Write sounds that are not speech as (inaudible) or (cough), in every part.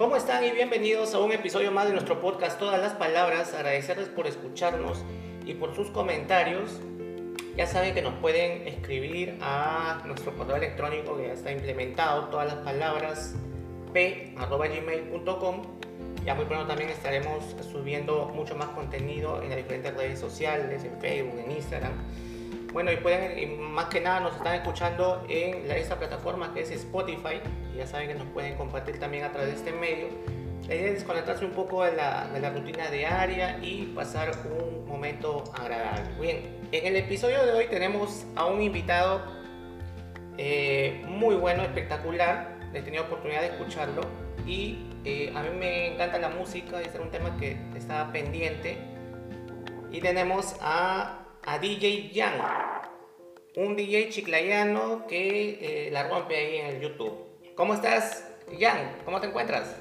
¿Cómo están y bienvenidos a un episodio más de nuestro podcast Todas las Palabras? Agradecerles por escucharnos y por sus comentarios. Ya saben que nos pueden escribir a nuestro correo electrónico que ya está implementado, todas las palabras p.gmail.com. Ya muy pronto también estaremos subiendo mucho más contenido en las diferentes redes sociales, en Facebook, en Instagram. Bueno, y pueden, y más que nada nos están escuchando en esta plataforma que es Spotify. Ya saben que nos pueden compartir también a través de este medio. La idea es desconectarse un poco de la, rutina diaria y pasar un momento agradable. Bien, en el episodio de hoy tenemos a un invitado eh, muy bueno, espectacular. He tenido oportunidad de escucharlo y eh, a mí me encanta la música, es un tema que estaba pendiente. Y tenemos a a DJ Jan, un DJ chiclayano que eh, la rompe ahí en el YouTube. ¿Cómo estás, Jan? ¿Cómo te encuentras?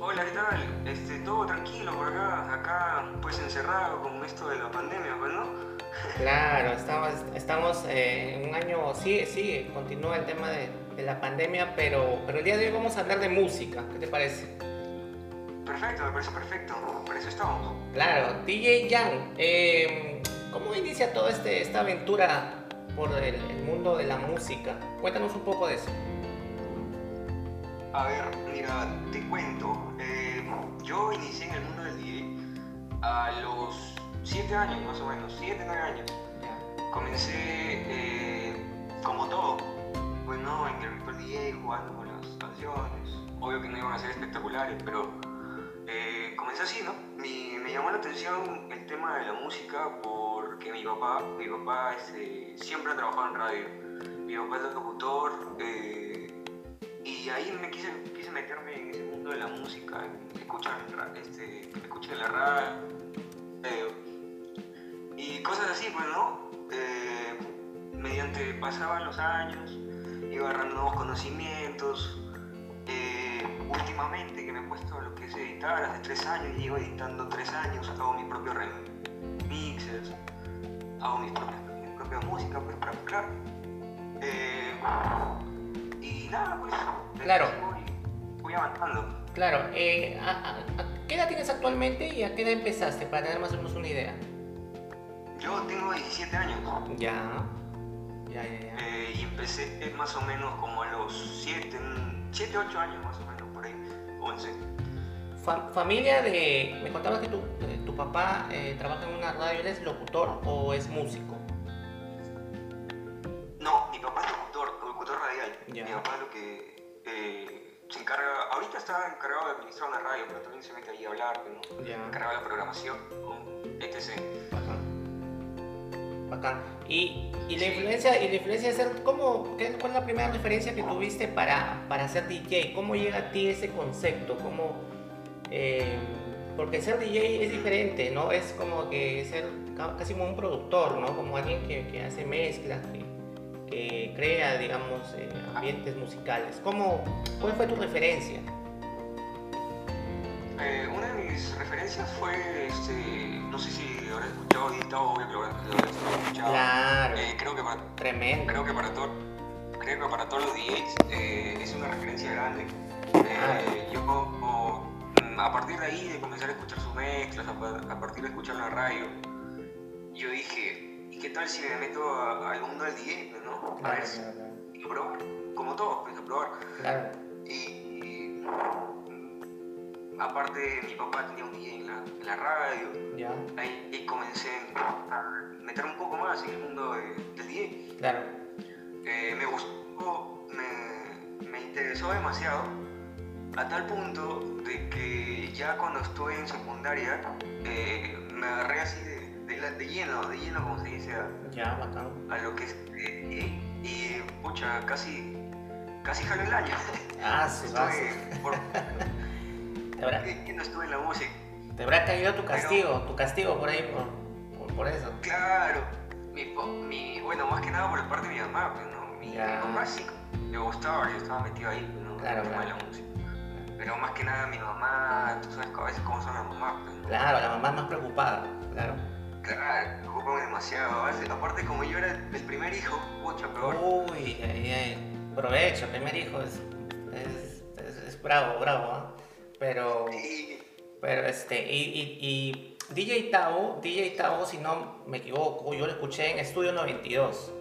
Hola, ¿qué tal? Este, todo tranquilo por acá, acá pues encerrado con esto de la pandemia, pues, ¿no? (laughs) Claro, estamos, estamos eh, en un año, sí, sí, continúa el tema de, de, la pandemia, pero, pero el día de hoy vamos a hablar de música, ¿qué te parece? Perfecto, me parece perfecto, por eso estamos. Claro, DJ Jan, eh, ¿Cómo inicia toda este, esta aventura por el, el, mundo de la música? Cuéntanos un poco de eso. A ver, mira, te cuento. Eh, yo inicié en el mundo del DJ a los 7 años, más o menos, 7, 9 años. Comencé eh, como todo, pues no, en el virtual DJ, jugando con las canciones. Obvio que no iban a ser espectaculares, pero eh, comencé así, ¿no? Me, me, llamó la atención el tema de la música porque mi papá, mi papá este, siempre ha trabajado en radio. Mi papá es locutor eh, y ahí me quise, quise meterme en ese mundo de la música, escuchar, este, escuchar la radio y cosas así, pues, ¿no? Eh, mediante pasaban los años, iba agarrando nuevos conocimientos. Eh, últimamente que me he puesto lo que es editar, hace tres años, llevo editando tres años, hago mis propios remixes, hago mis propias, mi propia música pues para mezclar. Y nada, pues. Claro. Voy, voy avanzando. Claro. Eh, ¿a, a, a, qué edad tienes actualmente y a qué edad empezaste? Para tener más o menos una idea. Yo tengo 17 años. Ya. Ya, ya, ya. Eh, y empecé más o menos como a los 7, 7, 8 años más o menos, por ahí, 11. Fa familia de... Me contabas que tu, eh, tu papá eh, trabaja en una radio, ¿él es locutor o es músico? No, mi papá es locutor radial. Ya. Mi papá lo que eh, se encarga... Ahorita está encargado de administrar una radio, pero también se mete ahí a hablar, ¿no? Ya. Encargado de la programación, etc. Bacán. Bacán. Y, y la influencia, y la influencia de ser, ¿cómo, qué, ¿cuál es la primera referencia que tuviste para, para ser DJ? ¿Cómo llega a ti ese concepto? ¿Cómo, eh, porque ser DJ es diferente, ¿no? Es como que ser casi como un productor, ¿no? Como alguien que, que hace mezclas, que, crea, digamos, eh, ambientes musicales. ¿Cómo, ¿Cuál fue tu referencia? Eh, una de mis referencias fue, este, no sé si habrás escuchado editado, obvio que lo habrás escuchado. Claro. Eh, creo que para, Tremendo. Creo que para, to creo que para todos los DJs es una referencia grande. Ah. yo, o, a partir de ahí, de comenzar a escuchar sus mezclas, a, a, partir de escuchar la radio, yo dije, ¿y qué tal si me meto a, al mundo del DJ, no? A ver, a probar, como todo, pues, a probar. Claro. Y, y aparte mi papá tenía un DJ en la, en la radio, ya. Ahí, ahí, comencé a meter un poco más en el mundo de, del DJ. Claro. Eh, me gustó, me, me, interesó demasiado, a tal punto de que ya cuando estuve en secundaria eh, me agarré así de, de, de, lleno, de lleno como se dice, a, ya, bacán. a lo que es DJ. Y, pucha, casi, casi jalé el año. Ah, sí, estuve por, (laughs) habrá, que no estuve en la música. Te habrá caído tu castigo, Pero, tu castigo por ahí, por, por, por, eso. Claro, mi, mi, bueno, más que nada por la parte de mi mamá, pues, ¿no? Mi, mi mamá sí le gustaba, yo estaba metido ahí, ¿no? Claro, claro. de la música. Pero más que nada mi mamá, tú sabes a veces cómo son las mamás, pues, ¿no? Claro, la mamá es más preocupada, claro. Claro, me preocupan demasiado. Aparte, como yo era el primer hijo, pucha, peor. Uy, ay, ay. Aprovecha, primer hijo es, es, es, es bravo, bravo, ¿ah? Pero, pero este, y, y, y, DJ Tao, DJ Tao, si no me equivoco, yo lo escuché en Estudio 92,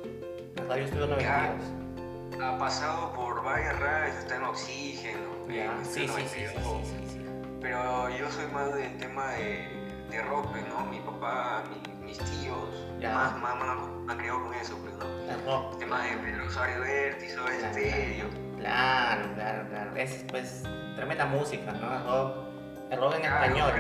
en Radio Estudio 92. ha pasado por varias radios, está en Oxígeno. sí, sí, sí, sí, sí, Pero yo soy más del tema de, de rock, pues, ¿no? Mi papá, mis tíos, más, más, más, me han criado con eso, pues, ¿no? El tema de Rosario Vértiz, o estéreo. Claro, claro, claro. Es pues tremenda música, ¿no? El rock, el rock en español.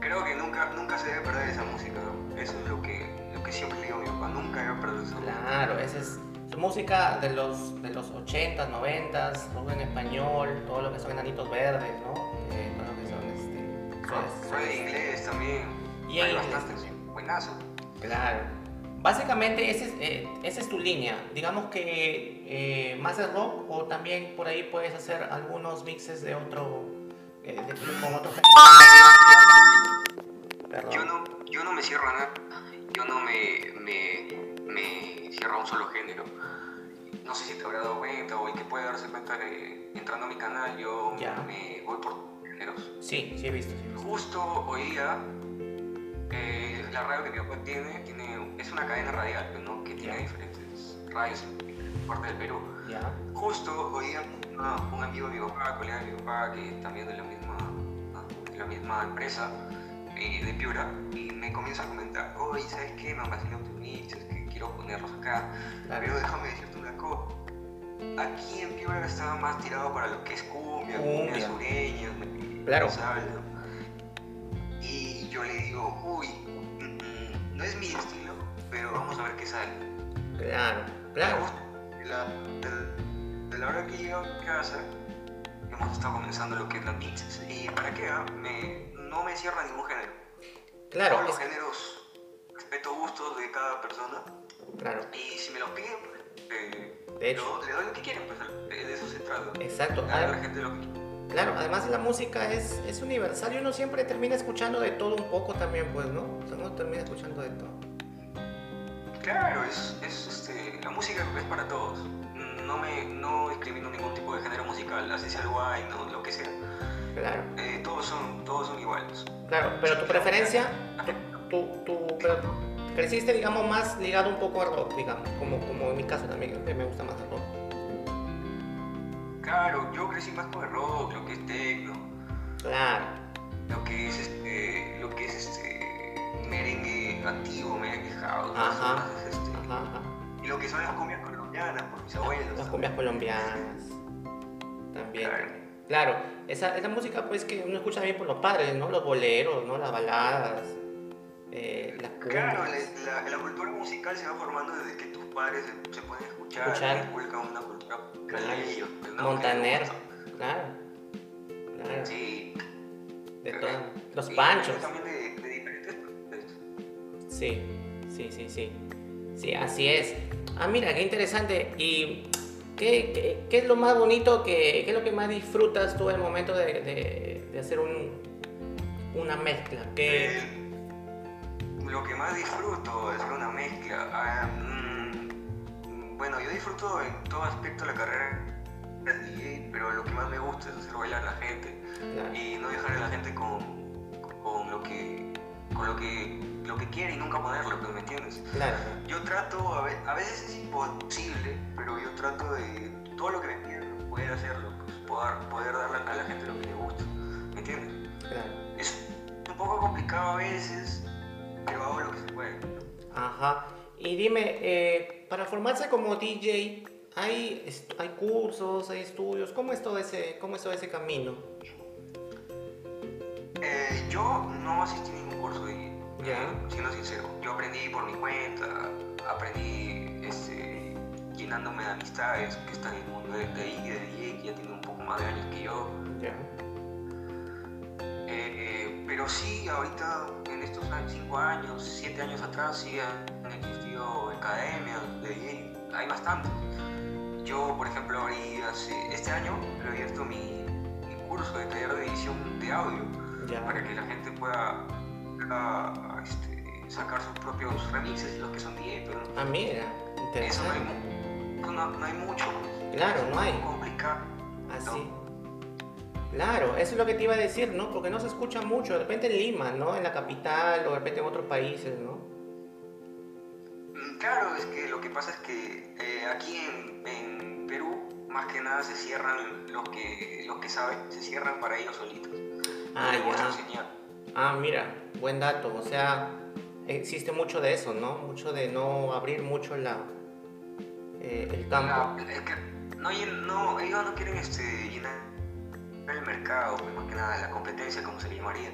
Creo, que nunca, nunca se debe perder esa música, ¿no? Eso es lo que, lo que siempre digo a mi papá, nunca debe perder esa música. Claro, esa es música de los, de los 80s, 90s, rock en español, todo lo que son enanitos verdes, ¿no? Este. Soy, de inglés también. Y hay bastante, buenazo. Claro. Básicamente esa es, eh, esa es tu línea. Digamos que eh, más de rock o también por ahí puedes hacer algunos mixes de otro... Eh, con otro... Yo no, yo no me cierro a nada. Yo no me, me, me cierro a un solo género. No sé si te habrá dado cuenta o el que puede darse cuenta que entrando a mi canal yo me voy por Sí, sí he visto. Justo hoy día la radio que mi papá tiene, tiene es una cadena radial, ¿no? que tiene diferentes radios en parte del Perú. Justo hoy día un amigo de mi papá, colega de mi papá, que también de la misma, de la misma empresa eh, de Piura, y me comienza a comentar, oye, ¿sabes qué? Me han vacilado tus nichos, que quiero ponerlos acá. Pero déjame decirte una cosa. Aquí en Piura estaba más tirado para lo que es cumbia, cumbia, sureña, claro. Y yo le digo, uy, no es mi estilo, pero vamos a ver qué sale. Claro, claro. De la, hora que llego a casa, hemos estado comenzando lo que es la mixes. Y para qué, ah, me, no me cierra ningún género. Claro. Todos los géneros, respeto gustos de cada persona. Claro. Y si me lo piden, pues, eh, de hecho. le doy lo que quieren, pues de eso se trata. Exacto. A la gente lo que. Claro, además la música es, es universal y uno siempre termina escuchando de todo un poco también, pues, ¿no? O sea, uno termina escuchando de todo. Claro, es, es este, la música es para todos. No, me, no discrimino ningún tipo de género musical, así sea guay, no, lo que sea. Claro. Eh, todos, son, todos son iguales. Claro, pero tu preferencia, tu, tu, pero creciste, digamos, más ligado un poco al rock, digamos, como, como en mi caso también, que me gusta más el rock. Claro, yo crecí más con el rock, lo que es techno. Claro. Lo que es este, lo que es este merengue antiguo, merengue house, ajá, este, ajá, Y lo que son las cumbias colombianas, por mis abuelos. Las cumbias colombianas. También. Claro. esa, esa música pues que uno escucha bien por los padres, ¿no? Los boleros, ¿no? Las baladas. Eh, las claro, la, la, cultura musical se va formando desde que tus padres se, pueden escuchar, escuchar. una cultura Claro. Montaner, claro. Claro. Sí. De todos. Los panchos. También de, de diferentes Sí, sí, sí, sí. Sí, así es. Ah, mira, qué interesante. ¿Y qué, qué, qué es lo más bonito, que, qué es lo que más disfrutas tú en el momento de, de, de hacer un, una mezcla? ¿Qué... Lo que más disfruto es una mezcla. Ah, bueno, yo disfruto en todo aspecto de la carrera de DJ, pero lo que más me gusta es hacer bailar a la gente y no dejar a la gente con, con, lo que con lo que lo que quiere y nunca ponerlo, pues, ¿me entiendes? Claro. Yo trato, a, veces es imposible, pero yo trato de todo lo que me piden, poder hacerlo, pues, poder, poder darle a la gente lo que le gusta, ¿me entiendes? Claro. Es un poco complicado a veces, pero hago lo que se puede. Ajá. Y dime, eh, para formarse como DJ, ¿hay, ¿hay cursos, hay estudios? ¿Cómo es todo ese, cómo es todo ese camino? Eh, yo no asistí a ningún curso de ¿Ya? siendo sincero. Yo aprendí por mi cuenta, aprendí este, llenándome de amistades que están en el mundo de, de, de DJ, que ya tienen un poco más de años que yo. Ya. Eh, pero sí, ahorita en estos 5 años, 7 años atrás, sí han existido academias de DJ, hay bastantes. Yo, por ejemplo, este año he abierto mi, mi, curso de taller de edición de audio para que la gente pueda este, sacar sus propios remixes, los que son DJ. Pero ah, mira, Eso no hay, no, no hay mucho. Claro, no hay. complicado. Así. Claro, eso es lo que te iba a decir, ¿no? Porque no se escucha mucho, de repente en Lima, ¿no? En la capital o de repente en otros países, ¿no? Mm, claro, es que lo que pasa es que eh, aquí en, en, Perú, más que nada se cierran los que, los que saben, se cierran para ellos solitos. Ah, ya. Ah, mira, buen dato. O sea, existe mucho de eso, ¿no? Mucho de no abrir mucho la, eh, el campo. no, no, ellos no quieren este, llenar el mercado, pues, más que nada la competencia, como se llamaría.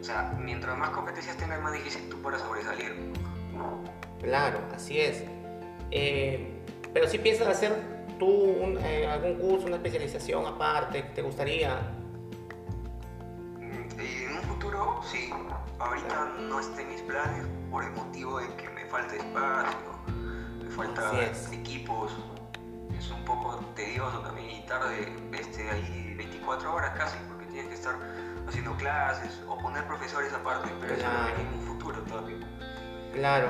O sea, mientras más competencias tengas, más difícil tú para sobresalir. Claro, así es. Eh, pero si piensas hacer tú eh, algún curso, una especialización aparte, ¿te gustaría? Mm, en un futuro, sí. Ahorita no está en mis planes por el motivo de que me falta espacio, me falta equipos. Es un poco tedioso también y tarde este, ahí 24 horas casi, porque tienes que estar haciendo clases o poner profesores aparte, pero eso no en un futuro todavía. Claro.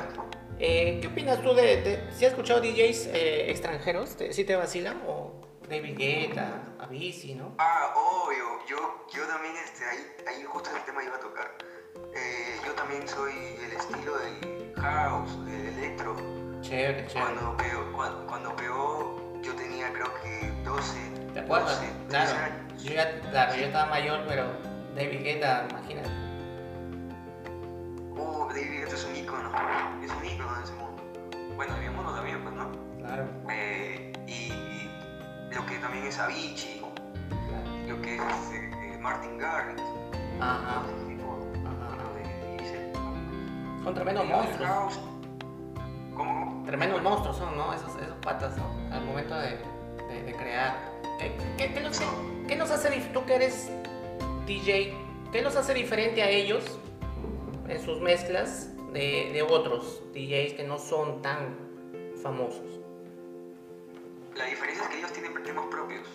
Eh, ¿Qué opinas tú de, si has escuchado DJs eh, extranjeros? ¿Si te vacilan? ¿O David Guetta, Avicii, no? Ah, obvio. Yo, yo también, este, ahí, ahí justo el tema iba a tocar. Eh, yo también soy el estilo del house, del electro. Chévere, chévere. Cuando pegó, cuando, cuando pegó yo tenía creo que 12, ¿Te acuerdas? 12, claro. años. Yo ya, claro, yo estaba mayor, pero David Guetta, imagínate. Oh, David Guetta es un ícono, es un ícono en ese mundo. Bueno, mi mundo también, pues, ¿no? Claro. Eh, y lo que también es Avicii, claro. lo que es eh, Martin Garrix. Ajá. Son tremendos monstruos. ¿Cómo? Tremendos monstruos son, ¿no? Esos, esos patas, ¿no? Al momento de, de, crear. ¿Qué, qué, nos, ¿Qué, nos, hace, tú que eres DJ, qué nos hace diferente a ellos en sus mezclas de, de otros DJs que no son tan famosos? La diferencia es que ellos tienen temas propios.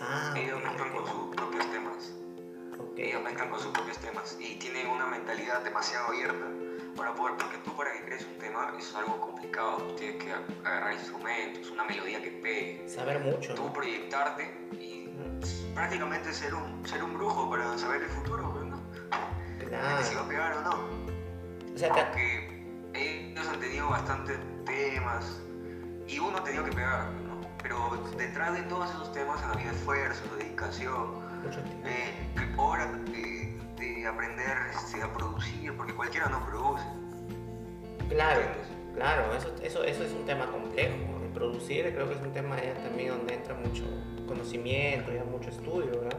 Ah, ellos mezclan con sus propios temas. Okay. Ellos mezclan con sus propios temas y tienen una mentalidad demasiado abierta para poder, porque tú para que crees un tema es algo complicado, tienes que agarrar instrumentos, una melodía que pegue. Saber mucho. Tú proyectarte y prácticamente ser un, ser un brujo para saber el futuro, ¿no? Claro. Si va a pegar o no. O sea, Porque ellos han tenido bastantes temas y uno ha tenido que pegar, ¿no? Pero detrás de todos esos temas ha habido esfuerzo, dedicación, eh, horas de aprender este, a producir, porque cualquiera no produce. Claro, claro, eso, eso, eso es un tema complejo. El producir creo que es un tema también donde entra mucho conocimiento, ya mucho estudio, ¿verdad?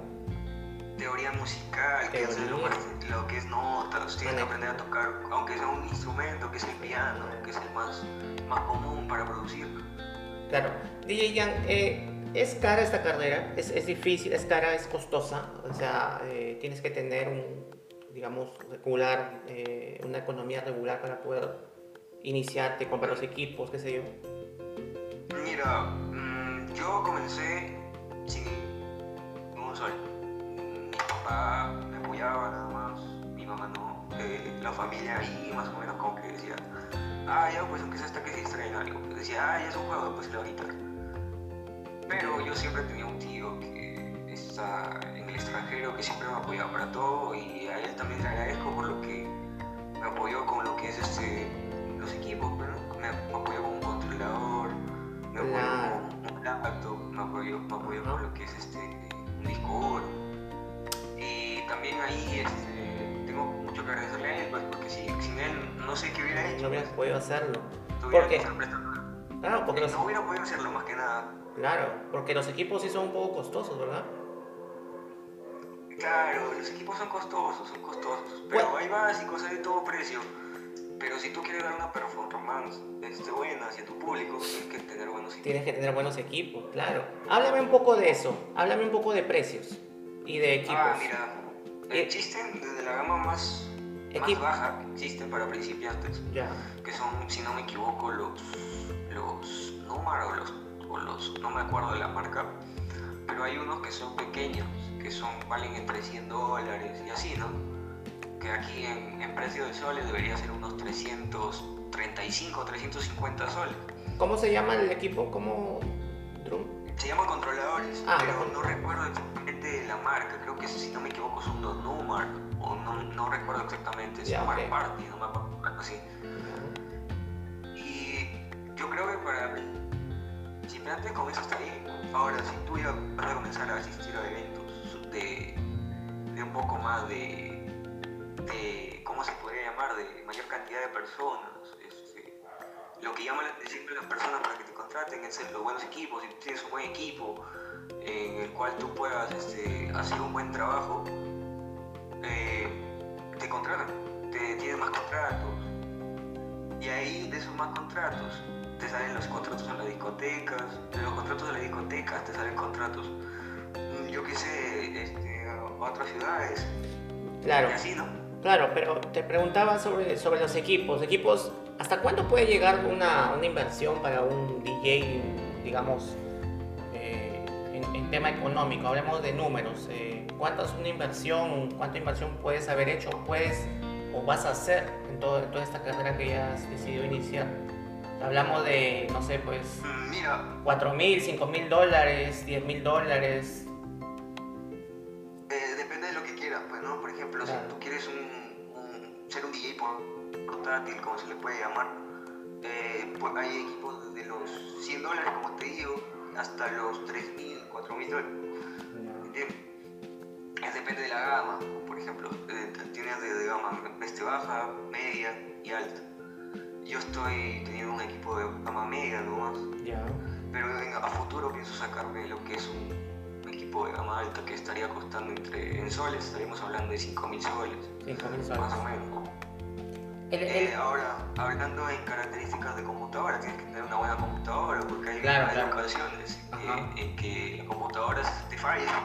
Teoría musical, que es lo, que es notas, tienes que aprender a tocar, aunque sea un instrumento, que es el piano, que es el más, más común para producir. Claro. DJ Jan, eh, es cara esta carrera, es, es, difícil, es cara, es costosa, o sea, eh, tienes que tener un, digamos, regular, eh, una economía regular para poder iniciarte, comprar los equipos, qué sé yo. Mira, mm, yo comencé sin un sol. Mi papá me apoyaba nada más, mi mamá no. Eh, la familia ahí más o menos como que decía, ah, ya, pues aunque sea hasta que se distraiga algo. Decía, ah, ya es un juego, pues le. Pero yo siempre tenía un tío que está en el extranjero que siempre me apoyaba para todo y a él también le agradezco por lo que me apoyó con lo que es este, los equipos, me, apoyó con un controlador, me apoyó con un laptop, me apoyó, me apoyó con lo que es este, un disco Y también ahí este, tengo mucho que agradecerle a él, pues, porque si, sin él no sé qué hubiera hecho. No hubiera podido hacerlo. ¿Por qué? Claro, porque no hubiera podido hacerlo más que nada. Claro, porque los equipos sí son un poco costosos, ¿verdad? Claro, los equipos son costosos, son costosos. Pero hay hay y cosas de todo precio. Pero si tú quieres dar una performance este, buena hacia tu público, tienes que tener buenos equipos. Tienes que tener buenos equipos, claro. Háblame un poco de eso. Háblame un poco de precios y de equipos. Ah, mira. Eh, existen desde la gama más, más baja que existen para principiantes. Ya. Que son, si no me equivoco, los, los números, los no me acuerdo de la marca, pero hay unos que son pequeños, que son, valen entre 100 dólares y así, ¿no? Que aquí en, en precio de soles debería ser unos 335, 350 soles. ¿Cómo se llama el equipo? ¿Cómo? Se llaman controladores, ah, pero no recuerdo exactamente la marca, creo que si no me equivoco son los Numark, o no, no recuerdo exactamente, es Ya, Numark ok. Party, no me acuerdo, así. Y yo creo que para principiantes con eso está bien. Ahora, si tú ya vas a comenzar a asistir a eventos de, de un poco más de, de, ¿cómo se podría llamar? De mayor cantidad de personas. este, lo que llama la atención de las personas para que te contraten es los buenos equipos. Si tienes un buen equipo en el cual tú puedas este, hacer un buen trabajo, eh, te contratan, te tienes más contratos. Y ahí de esos más contratos te salen los contratos en las discotecas, de los contratos de las discotecas te salen contratos, mm, yo qué sé, este, a otras ciudades, Claro, y así, ¿no? claro, pero te preguntaba sobre, sobre los equipos. Equipos, ¿hasta cuánto puede llegar una, una inversión para un DJ, digamos, eh, en, en tema económico? Hablemos de números. eh, ¿Cuánto es una inversión? ¿Cuánta inversión puedes haber hecho? ¿Puedes o vas a hacer en, todo- en toda esta carrera que ya has decidido iniciar? Hablamos de, no sé, pues, Mm, Mira, 4 mil, 5 mil dólares, 10 mil dólares. Eh, depende de lo que quieras, pues, ¿no? Por ejemplo, Claro. si tú quieres un, un- ser un DJ por- portátil, como se le puede llamar, eh, pues hay equipos desde los 100 dólares, como te digo, hasta los 3.000, 4.000 dólares, ¿entiendes? Es depende de la gama, por ejemplo, eh, tienes de, de gama este, baja, media y alta. Yo estoy teniendo un equipo de gama media nomás, Ya. pero en- a futuro pienso sacarme lo que es un equipo de gama alta que estaría costando entre en soles, estaríamos hablando de 5.000 soles, 5 mil más soles. o menos. El- el- Eh, ahora, hablando en características de computadora, tienes que tener una buena computadora porque hay, Claro, hay claro. ocasiones en que, en que la computadora te falla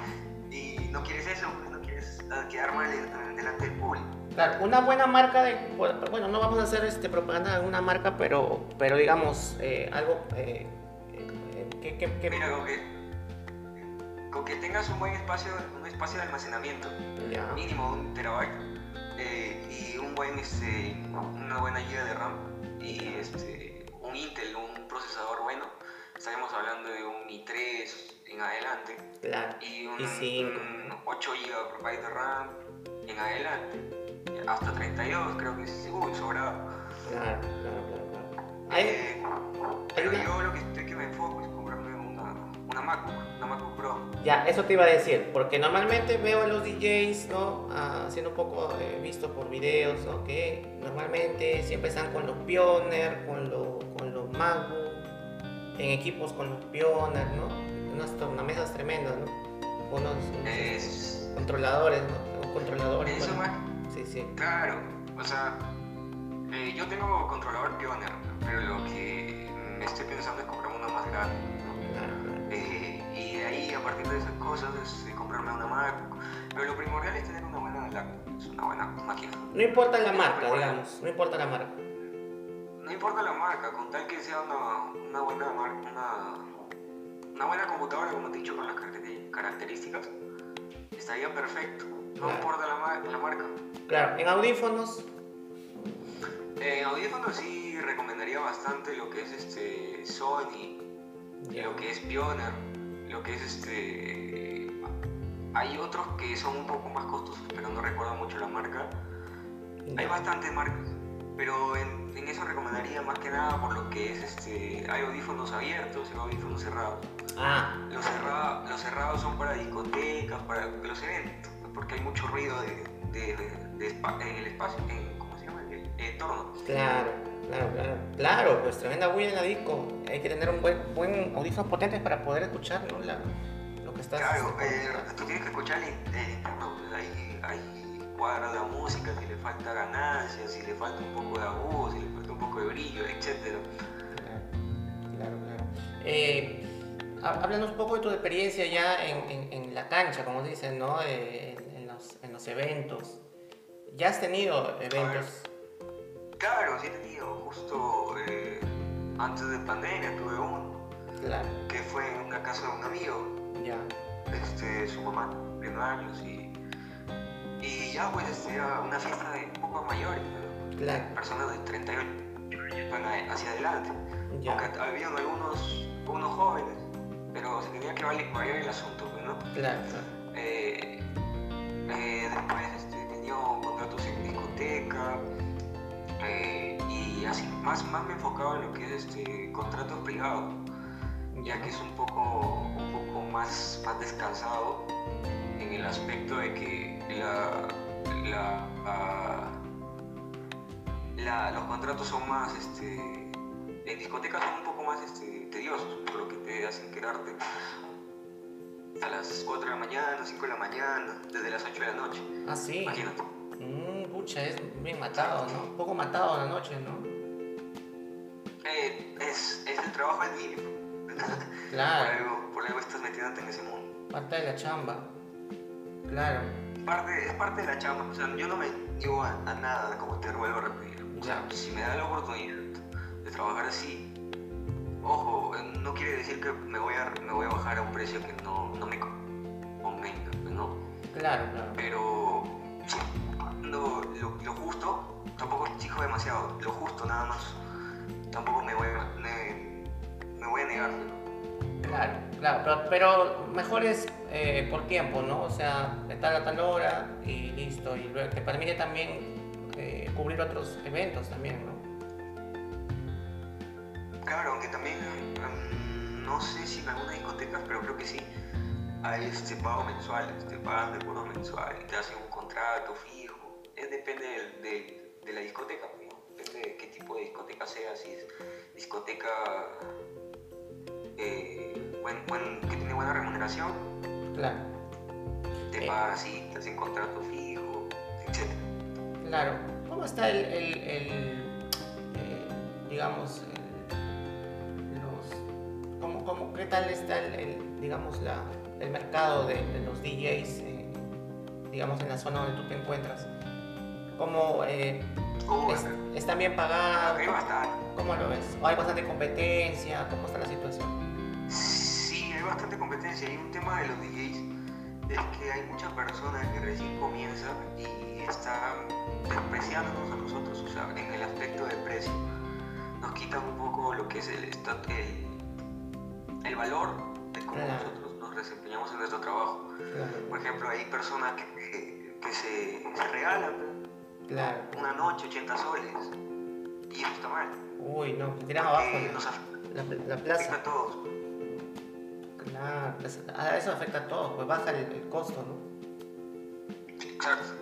y no quieres eso, porque no quieres quedar mal delante del público. Claro, una buena marca de, bueno, no vamos a hacer este propaganda de una marca, pero, pero digamos eh, algo eh, eh, que, que- que- Mira, con que, con que tengas un buen espacio, un espacio de almacenamiento, ya, mínimo un terabyte eh, y un buen este, una buena giga de RAM y este, un Intel un procesador bueno estaremos hablando de un i3 en adelante claro, y un, i5. un 8 GB de RAM en adelante hasta 32 creo que es uy, sobrado claro, claro, claro, claro. Eh, pero una- yo lo que estoy que me enfoco es comprarme una, una MacBook una MacBook Pro ya, eso te iba a decir, porque normalmente veo a los DJs, ¿no? Ah, siendo un poco eh, visto por videos, ¿no? Que normalmente siempre están con los Pioneer, con, lo- con los MacBook, en equipos con los Pioneer, ¿no? Unas tornamesas tremendas, ¿no? Unos, unos, es, controladores, ¿no? Controladores. eso bueno, más Sí, sí. Claro, o sea, eh, yo tengo controlador Pioneer, pero lo que me estoy pensando es comprarme una más grande. Eh, y de ahí, a partir de esas cosas, es eh, comprarme una MacBook. Pero lo primordial es tener una buena laptop, es una buena máquina. No importa la marca, digamos, no importa la marca. No importa la marca, con tal que sea una, una buena marca, una, una buena computadora, como te he dicho, con las características, estaría perfecto. No importa la, ma- la marca. Claro, en audífonos, En audífonos sí recomendaría bastante lo que es este Sony, lo que es Pioneer, lo que es este... Hay otros que son un poco más costosos, pero no recuerdo mucho la marca. Hay bastantes marcas, pero en, en eso recomendaría más que nada por lo que es este... Hay audífonos abiertos y audífonos cerrados. Ah, Los, cerra- los cerrados son para discotecas, para los eventos, porque hay mucho ruido de, de- de- de espa- en el espacio, en, ¿cómo se llama? En el entorno. claro, claro, claro. Claro, pues tremenda bulla en la disco. Hay que tener un buen, buen audífonos potentes para poder escuchar, ¿no? La- lo que estás... Claro, eh, tú tienes que escuchar interno, pues hay, hay cuadros de música, si le falta ganancia, si le falta un poco de agudo, si le falta un poco de brillo, etc. Claro, claro, claro. Eh, há- háblanos un poco de tu experiencia ya en, en- en la cancha, como dicen, ¿no? Eh, los, en los eventos. ¿Ya has tenido eventos? Claro, sí he tenido, justo eh, antes de pandemia tuve uno, Claro, que fue en una casa de un amigo, ya. este, su mamá cumpliendo años y, y ya pues este, era una fiesta de un poco mayores. Claro, personas de 38 años van hacia adelante. ya. Aunque habían algunos, unos jóvenes, pero se tenía que vali- variar el asunto, pues, ¿no? Claro. Después este, tenido contratos en discoteca eh, y así más, más me enfocaba en lo que es este, contratos privados, ya que es un poco, un poco más, más descansado en el aspecto de que la, la, los contratos son más, este, en discotecas son un poco más este, tediosos, por lo que te hacen quedarte a las 4 de la mañana, 5 de la mañana, desde las 8 de la noche. Ah, sí. Imagínate. Mmm, pucha, es bien matado, ¿no? Un poco matado en la noche, ¿no? Eh, es, es, el trabajo del (laughs) día. Claro. por, algo, por algo estás metiéndote en ese mundo. Parte de la chamba. Claro. Parte, es parte de la chamba. O sea, yo no me digo a, a nada, como te vuelvo a repetir. O sea, si me da la oportunidad de trabajar así, ojo, no quiere decir que me voy a, me voy a bajar a un precio que no, no me convenga, ¿no? Claro, claro. Pero lo, lo, lo, justo, tampoco exijo demasiado, lo justo nada más, tampoco me voy a, me, me voy a negar, ¿no? Claro, claro, pero, pero mejor es eh, por tiempo, ¿no? O sea, de tal a tal hora y listo, y luego te permite también eh, cubrir otros eventos también, ¿no? Claro, aunque también um, no sé si en algunas discotecas, pero creo que sí, hay este pago mensual, te pagan de acuerdo mensual y te hacen un contrato fijo. Es, depende de, de, de la discoteca, ¿no? depende de qué tipo de discoteca sea, si es discoteca eh, buen, buen, que tiene buena remuneración. Claro. Te Eh. paga así, te hacen contrato fijo, etc. Claro. ¿Cómo está el, el, el, eh, digamos, cómo, cómo, qué tal está el, el, digamos, la, el mercado de, de los DJs, eh, digamos, en la zona donde tú te encuentras? ¿Cómo eh, Uh, es, están bien pagados? hay bastante. ¿Cómo lo ves? ¿O hay bastante competencia? ¿Cómo está la situación? Sí, hay bastante competencia. Y un tema de los DJs es que hay muchas personas que recién comienzan y están despreciándonos a nosotros, o sea, en el aspecto del precio. Nos quitan un poco lo que es el, el, el valor de cómo Claro. nosotros nos desempeñamos en nuestro trabajo. Por ejemplo, hay personas que, que, que se, se regalan Claro. una noche 80 soles y eso está mal. Uy, no, tiran abajo la, nos la, la afecta plaza. a todos. Claro, ah, eso afecta a todos, pues baja el, el costo, ¿no? Exacto.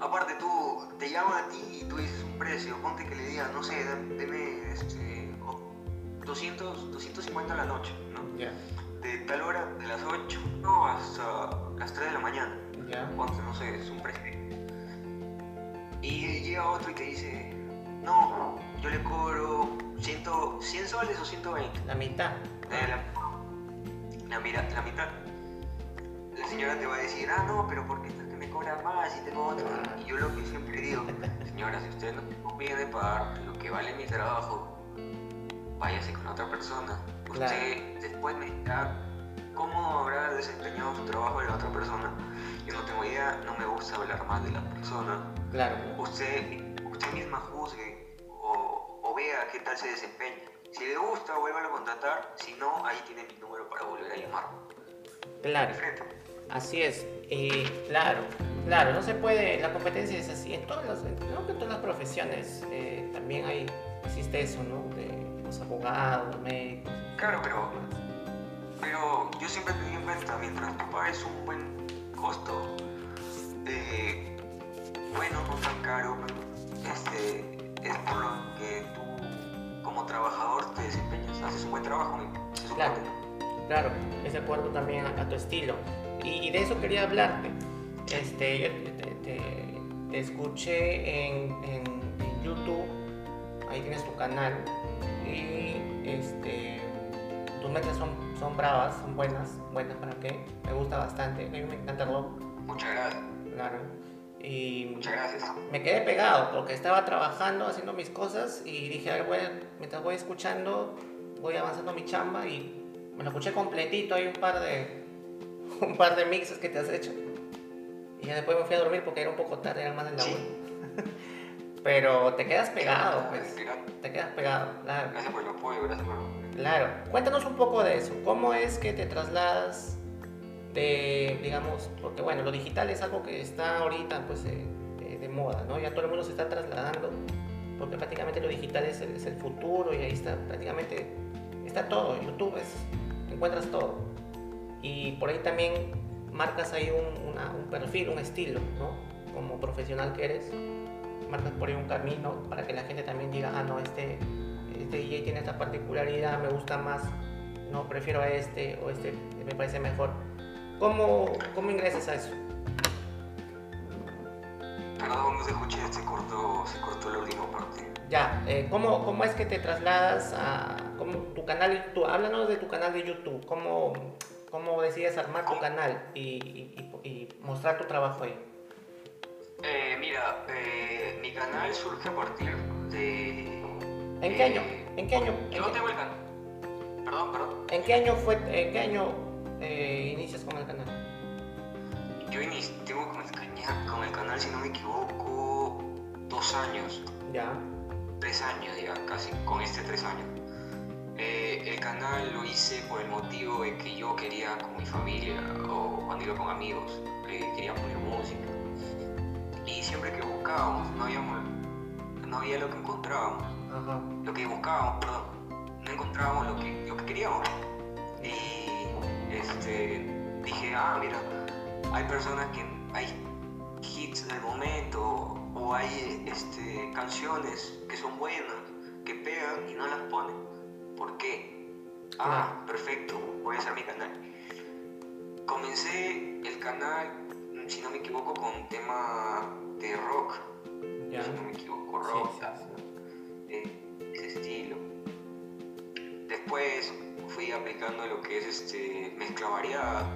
Aparte tú, te llaman a ti y tú dices un precio, ponte que le digan, no sé, dame- deme este, 200, 250 a la noche, ¿no? Ya, De tal hora, de las 8 no, hasta las 3 de la mañana, ya. ponte, no sé, es un precio. Y llega otro y te dice, no, yo le cobro 100, 100 soles o 120. La mitad. Eh, la, la, mira, la mitad. La señora te va a decir, ah, no, pero ¿por qué estás que me cobran más y tengo otro? Y yo lo que siempre digo, señora, si usted no me conviene pagar lo que vale mi trabajo, váyase con otra persona. Usted Claro. después me dirá cómo habrá desempeñado su trabajo de la otra persona. Yo no tengo idea, no me gusta hablar mal de la persona. Claro. Usted, usted misma juzgue o, o vea qué tal se desempeña. Si le gusta, vuélvalo a contratar. Si no, ahí tiene mi número para volver a llamar. Claro. Así es. Y claro, claro, no se puede, la competencia es así. En todas las, en- creo que en todas las profesiones eh, también hay, existe eso, ¿no? De los abogados, médicos. Claro, pero, pero yo siempre te en cuenta, mientras tú pagues un buen costo, eh, bueno, no tan caro, este, es por lo que tú como trabajador te desempeñas, haces un buen trabajo, ¿no? se supone, Claro. Claro, es de acuerdo también a, a tu estilo. Y, y de eso quería hablarte. Este, te, te- te escuché en, en- en YouTube, ahí tienes tu canal, y este, tus son, son bravas, son buenas, buenas para qué, me gusta bastante, a mí me encanta el rock, Muchas gracias, claro. Y muchas gracias. me quedé pegado porque estaba trabajando, haciendo mis cosas y dije, a ver, voy mientras voy escuchando, voy avanzando mi chamba y me lo escuché completito, hay un par de (laughs) un par de mixes que te has hecho. Y ya después me fui a dormir porque era un poco tarde, era más de la Sí. (laughs) Pero te quedas pegado, pues. Gracias Te quedas pegado, claro. por el apoyo, gracias por. Claro. Cuéntanos un poco de eso. ¿Cómo es que te trasladas de, digamos, porque bueno, lo digital es algo que está ahorita pues de, moda, ¿no? Ya todo el mundo se está trasladando, porque prácticamente lo digital es el, es el futuro y ahí está prácticamente, está todo, YouTube es, encuentras todo. Y por ahí también marcas ahí un, un perfil, un estilo, ¿no? Como profesional que eres, marcas por ahí un camino para que la gente también diga, ah, no, este, este DJ tiene esta particularidad, me gusta más, no, prefiero a este o este me parece mejor. ¿Cómo, cómo ingresas a eso? Perdón, no se escuché, se cortó, se cortó la última parte. Ya, eh, ¿cómo, ¿cómo, es que te trasladas a cómo, tu canal? Tu, háblanos de tu canal de YouTube. ¿Cómo, cómo decides armar tu canal y, y, mostrar tu trabajo ahí? Eh, mira, eh, mi canal surge a partir de... ¿En qué año? ¿En qué año? Yo tengo el canal. Perdón, perdón. ¿En qué año fue, en qué año eh, inicias con el canal? Yo inicié con el, con el canal, si no me equivoco, dos años. Ya. Tres años, ya, casi, con este tres años. Eh, el canal lo hice por el motivo de que yo quería con mi familia o cuando iba con amigos, eh, quería poner música. Y siempre que buscábamos, no, habíamos, no había lo que encontrábamos. Lo que buscábamos, perdón, no encontrábamos lo que, lo que queríamos. Y este, dije, ah, mira, hay personas que hay hits del momento o hay este, canciones que son buenas, que pegan y no las ponen. ¿Por qué? Ah, perfecto, voy a hacer mi canal. Comencé el canal, si no me equivoco, con tema de rock. Si no me equivoco, rock, ese estilo. Después fui aplicando lo que es este, mezcla variada,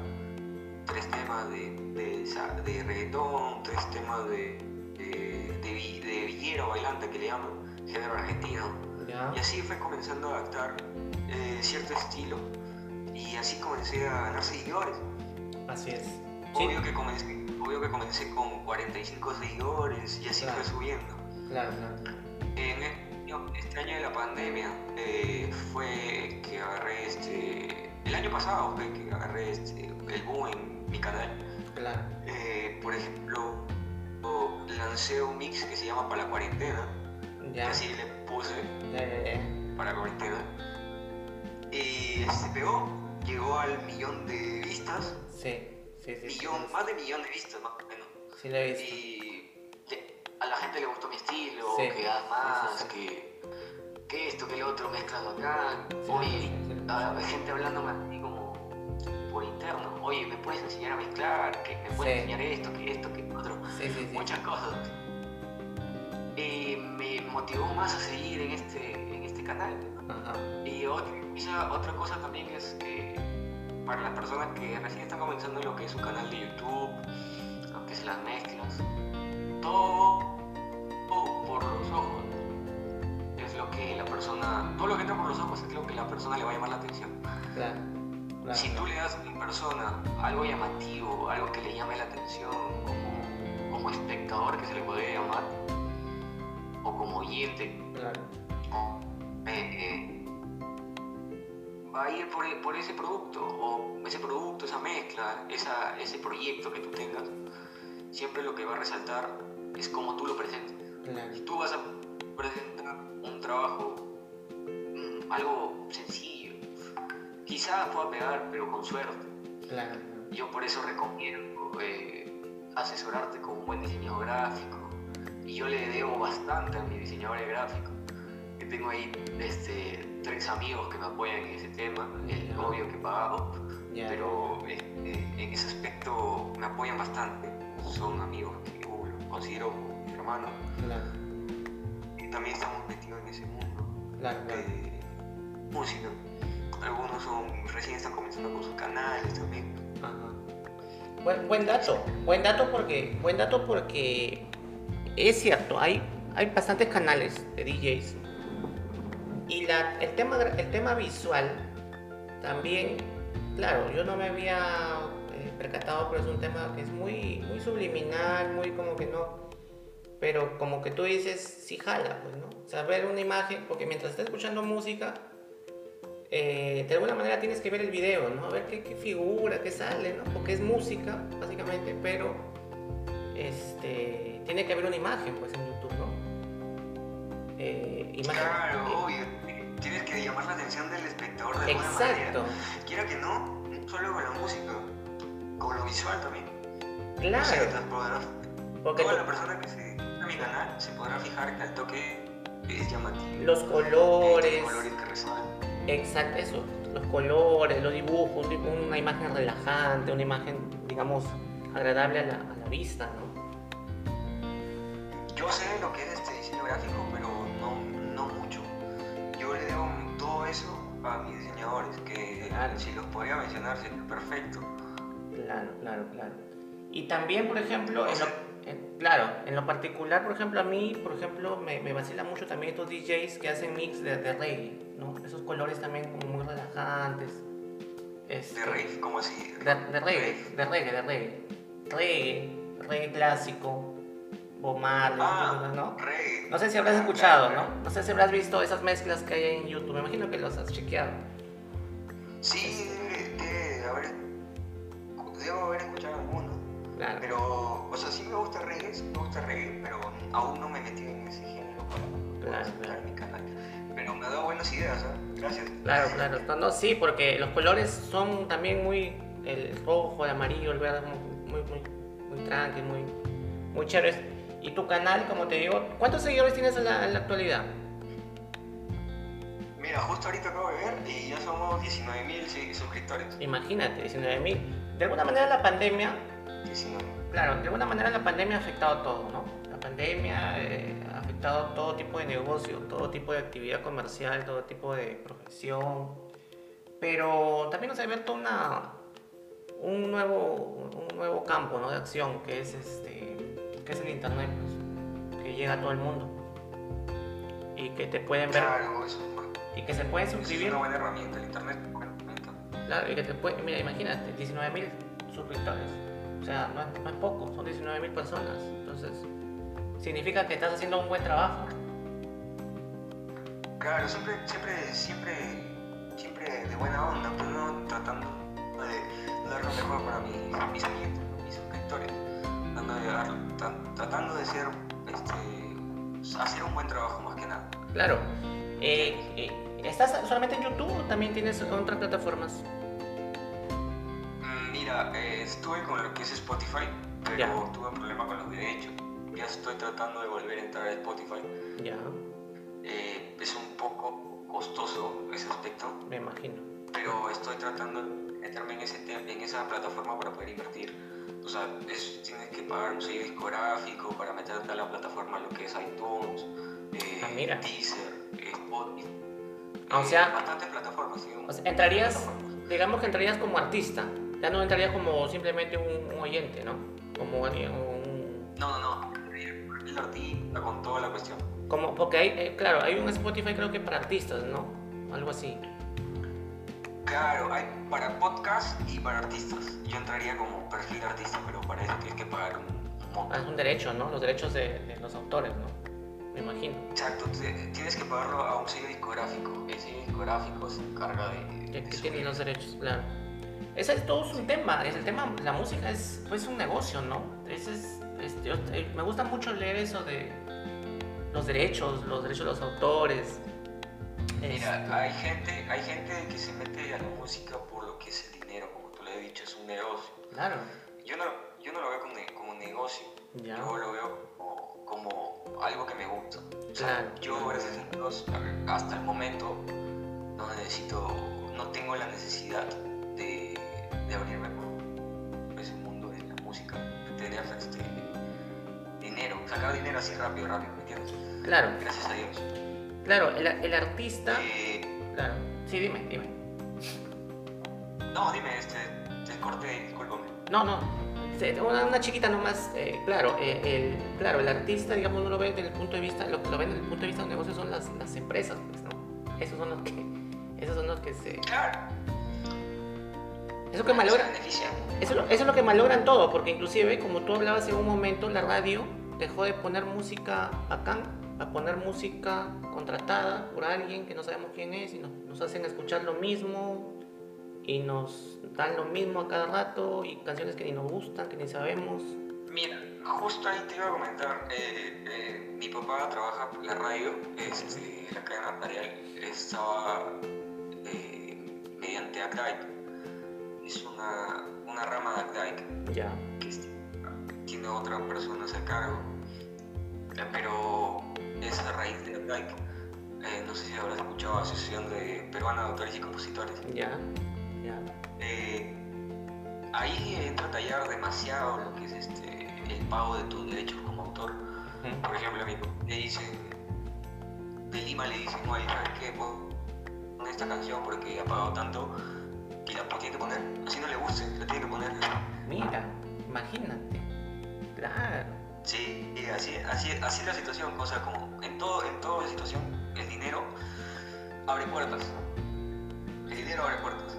tres temas de, de, de reggaetón, tres temas de, de, de, villero bailante que le llaman, género argentino. Y así fue comenzando a adaptar eh, cierto estilo y así comencé a ganar seguidores. Así es. Obvio, que comencé, obvio que comencé con 45 seguidores y así fue subiendo. Claro, claro. En, este año de la pandemia eh, fue que agarré este. El año pasado fue que agarré este, el boom en mi canal. Claro. Eh, por ejemplo, lancé un mix que se llama Para la Cuarentena. Ya. Así le puse. Para la Cuarentena. Y este pegó, llegó al millón de vistas. Sí, sí, sí. Millón, más de millón de vistas, más o menos. Sí, lo he visto. Y a la gente le gustó mi estilo, que además, que, que, esto, que lo otro mezclado acá. Oye, hay gente hablándome así como por interno. Oye, ¿me puedes enseñar a mezclar? ¿Que ¿Me puedes enseñar esto, que esto, que otro? Muchas cosas. Y me motivó más a seguir en este, en este canal. Y otra, otra cosa también es que para las personas que recién están comenzando lo que es un canal de YouTube, lo que es las mezclas, todo por los ojos. Es lo que la persona, todo lo que entra por los ojos es lo que la persona le va a llamar la atención. Si tú le das a una persona algo llamativo, algo que le llame la atención como, espectador que se le puede llamar, o como oyente, eh, eh, va a ir por, por, ese producto, o ese producto, esa mezcla, esa, ese proyecto que tú tengas, siempre lo que va a resaltar es cómo tú lo presentes. Si tú vas a presentar un trabajo, mm, algo sencillo, quizás pueda pegar, pero con suerte. Yo por eso recomiendo eh, asesorarte con un buen diseñador gráfico. Y yo le debo bastante a mi diseñador gráfico. Que tengo ahí este, tres amigos que me apoyan en ese tema, el obvio que pagamos, pero este, en ese aspecto me apoyan bastante. Son amigos que considero mi hermano. Y también estamos metidos en ese mundo de música. Algunos son, recién están comenzando con sus canales también. Buen, buen dato, buen dato porque, buen dato porque es cierto, hay, hay bastantes canales de DJs y el, tema, el tema visual también, claro, yo no me había percatado, pero es un tema que es muy, muy subliminal, muy como que no. Pero como que tú dices, sí jala, pues, ¿no? O sea, ver una imagen, porque mientras estás escuchando música, eh, de alguna manera tienes que ver el video, ¿no? A ver qué, qué, figura, qué sale, ¿no? Porque es música, básicamente, pero este, tiene que haber una imagen, pues. Eh, claro, obvio. Tienes que llamar la atención del espectador de Exacto. Exacto. Quiera que no, solo con la música, con lo visual también. Claro. Porque toda la persona que se a mi canal se podrá fijar que al toque es llamativo. Los colores. Los colores que resaltan. Exacto, eso. Los colores, los dibujos, una imagen relajante, una imagen, digamos, agradable a la, a la vista, ¿no? Yo sé lo que es este diseño gráfico, pero le debo todo eso a mis diseñadores, que si los podría mencionar sería perfecto. Claro, claro, claro. Y también, por ejemplo, en lo, claro, en lo particular, por ejemplo, a mí, por ejemplo, me, me vacila mucho también estos DJs que hacen mix de, de reggae, ¿no? Esos colores también como muy relajantes. Este, ¿De reggae? ¿Cómo así? De, de reggae, de reggae, de reggae. Reggae, reggae clásico, Marley, ah, ¿no? Sé si habrás escuchado, ¿no? No sé si habrás visto esas mezclas que hay en YouTube. Me imagino que los has chequeado. Sí, de, haber, debo haber escuchado alguno. Claro. Pero, o sea, sí me gusta reggae, sí me gusta reggae, pero aún no me metí en ese género para, claro, claro. mi canal. Pero me ha dado buenas ideas, ¿eh? Gracias. Claro, claro. No, no, sí, porque los colores son también muy. El rojo, el amarillo, el verde, muy, muy, muy tranqui, muy, muy chéveres. Y tu canal, como te digo, ¿cuántos seguidores tienes en la, en la actualidad? Mira, justo ahorita acabo de ver y ya somos 19.000 suscriptores. Imagínate, 19.000. De alguna manera la pandemia 19. Claro, de alguna manera la pandemia ha afectado todo, ¿no? La pandemia eh, ha afectado todo tipo de negocio, todo tipo de actividad comercial, todo tipo de profesión. Pero también nos ha abierto una, un, nuevo, un nuevo campo ¿no? de acción que es, este, que es el Internet, pues, que llega a todo el mundo. Y que te pueden ver. Claro, eso Y que se pueden suscribir. Es una buena herramienta, el Internet. Claro, y que te puede, mira, imagínate, 19.000 suscriptores. O sea, no es, no es poco, son 19.000 personas. Entonces, significa que estás haciendo un buen trabajo. Claro, siempre, siempre, siempre, siempre de buena onda, pero no tratando de dar lo mejor para mis, mis clientes, mis suscriptores. Tratando de, dar, tratando de ser, este, hacer un buen trabajo más que nada. Claro. Eh, eh, ¿Estás solamente en YouTube o también tienes otras plataformas? Mira, eh, estuve con lo que es Spotify, pero Ya. tuve un problema con los derechos. Ya estoy tratando de volver a entrar a Spotify. Ya, Eh, es un poco costoso ese aspecto, me imagino. pero estoy tratando de meterme en, ese en esa plataforma para poder invertir. O sea, es- tienes que pagar un sello discográfico para meterte a la plataforma, lo que es iTunes, eh, Ah, mira. Deezer, Spotify. Ah, o eh, sea- bastantes plataformas. ¿sí? O sea, entrarías, Plataformas. digamos que entrarías como artista. Ya no entrarías como simplemente un, un oyente, ¿no? Como alguien, un... No, no, no. El artista con toda la cuestión. Como, porque hay, eh, claro, hay un Spotify creo que para artistas, ¿no? Algo así. Claro, hay para podcast y para artistas. Yo entraría como perfil artista, pero para eso tienes que pagar un, un monto. es un derecho, ¿no? Los derechos de, de los autores, ¿no? Me imagino. Exacto, tienes que pagarlo a un sello discográfico. El sello discográfico se encarga de. De que tienen los derechos, claro. Ese es todo un tema, es el tema, la música es pues un negocio, ¿no? Ese es, es- yo- eh, me gusta mucho leer eso de los derechos, los derechos de los autores. Mira, Este, hay gente, hay gente que se mete a la música por lo que es el dinero, como tú le has dicho, es un negocio. claro, Yo no, yo no lo veo como, un negocio, ya, yo lo veo como, como algo que me gusta. O sea, Claro. yo, gracias a Dios, hasta el momento no necesito, no tengo la necesidad de, de abrirme por ese mundo de la música, de tener este, dinero, sacar dinero así rápido, rápido, ¿me entiendes? claro, Gracias a Dios. Claro, el, el artista, Eh, claro, sí, dime, dime. no, dime, este, te corté, discúlpame. No, no, una, una chiquita nomás, eh, claro, eh, el, claro, el artista, digamos, no lo ve desde el punto de vista, lo que lo ven desde el punto de vista de un negocio son las, las empresas, pues, ¿no? Esos son los que, esos son los que se, Claro. eso que malogra, Se benefician. Eso, eso es lo que malogran todo, porque inclusive, como tú hablabas en un momento, la radio dejó de poner música acá a poner música contratada por alguien que no sabemos quién es y nos, nos hacen escuchar lo mismo y nos dan lo mismo a cada rato y canciones que ni nos gustan, que ni sabemos. Mira, justo ahí te iba a comentar, eh, eh, mi papá trabaja por la radio, este, la cadena radial estaba eh, mediante ACDAIC, es una, una rama de ACDAIC Ya. que tiene otra persona a cargo, pero es a raíz de ACDAIC. Eh, no sé si habrás escuchado Asociación de Peruana de Autores y Compositores. Ya. Ya. Eh, ahí entra a tallar demasiado lo que es este, el pago de tus derechos como autor. Por ejemplo, a mí le dicen, de Lima le dicen, oye, ¿sabes qué? Pon esta canción porque ha pagado tanto y la tiene que poner. Así no le guste, la tiene que poner. Mira, imagínate. Claro. Sí, y así, así, así es la situación. O sea, como en, todo, en toda situación, el dinero abre puertas. El dinero abre puertas.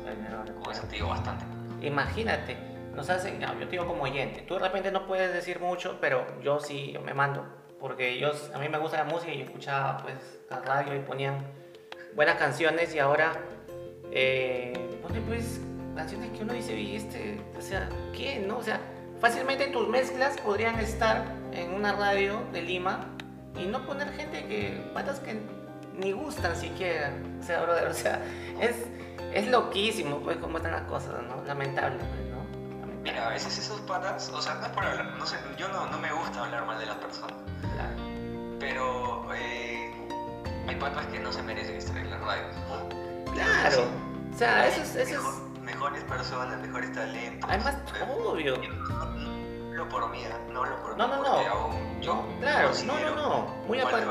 Con eso te digo bastante. Imagínate, nos hacen, no, yo te digo como oyente, tú de repente no puedes decir mucho, pero yo sí, yo me mando, porque yo, a mí me gusta la música y yo escuchaba pues la radio y ponían buenas canciones y ahora eh, pone pues canciones que uno dice, y este, o sea, ¿qué? ¿No? O sea, fácilmente tus mezclas podrían estar en una radio de Lima y no poner gente que, patas que ni gustan siquiera, o sea, brother, o sea, es, es loquísimo pues cómo están las cosas, ¿no? Lamentable, pues, ¿no? Lamentable. Mira, a veces esos patas, o sea, no es por hablar, no sé, yo no, no me gusta hablar mal de las personas, Claro. pero eh, hay patas que no se merecen estar en la radio. Claro. O sea, eso es, eso es, mejores personas, mejores talentos. además, obvio. no, no hablo por mí, ¿ah? no hablo por No, mí. no, no. aún yo Claro, no, no, no. Muy aparte,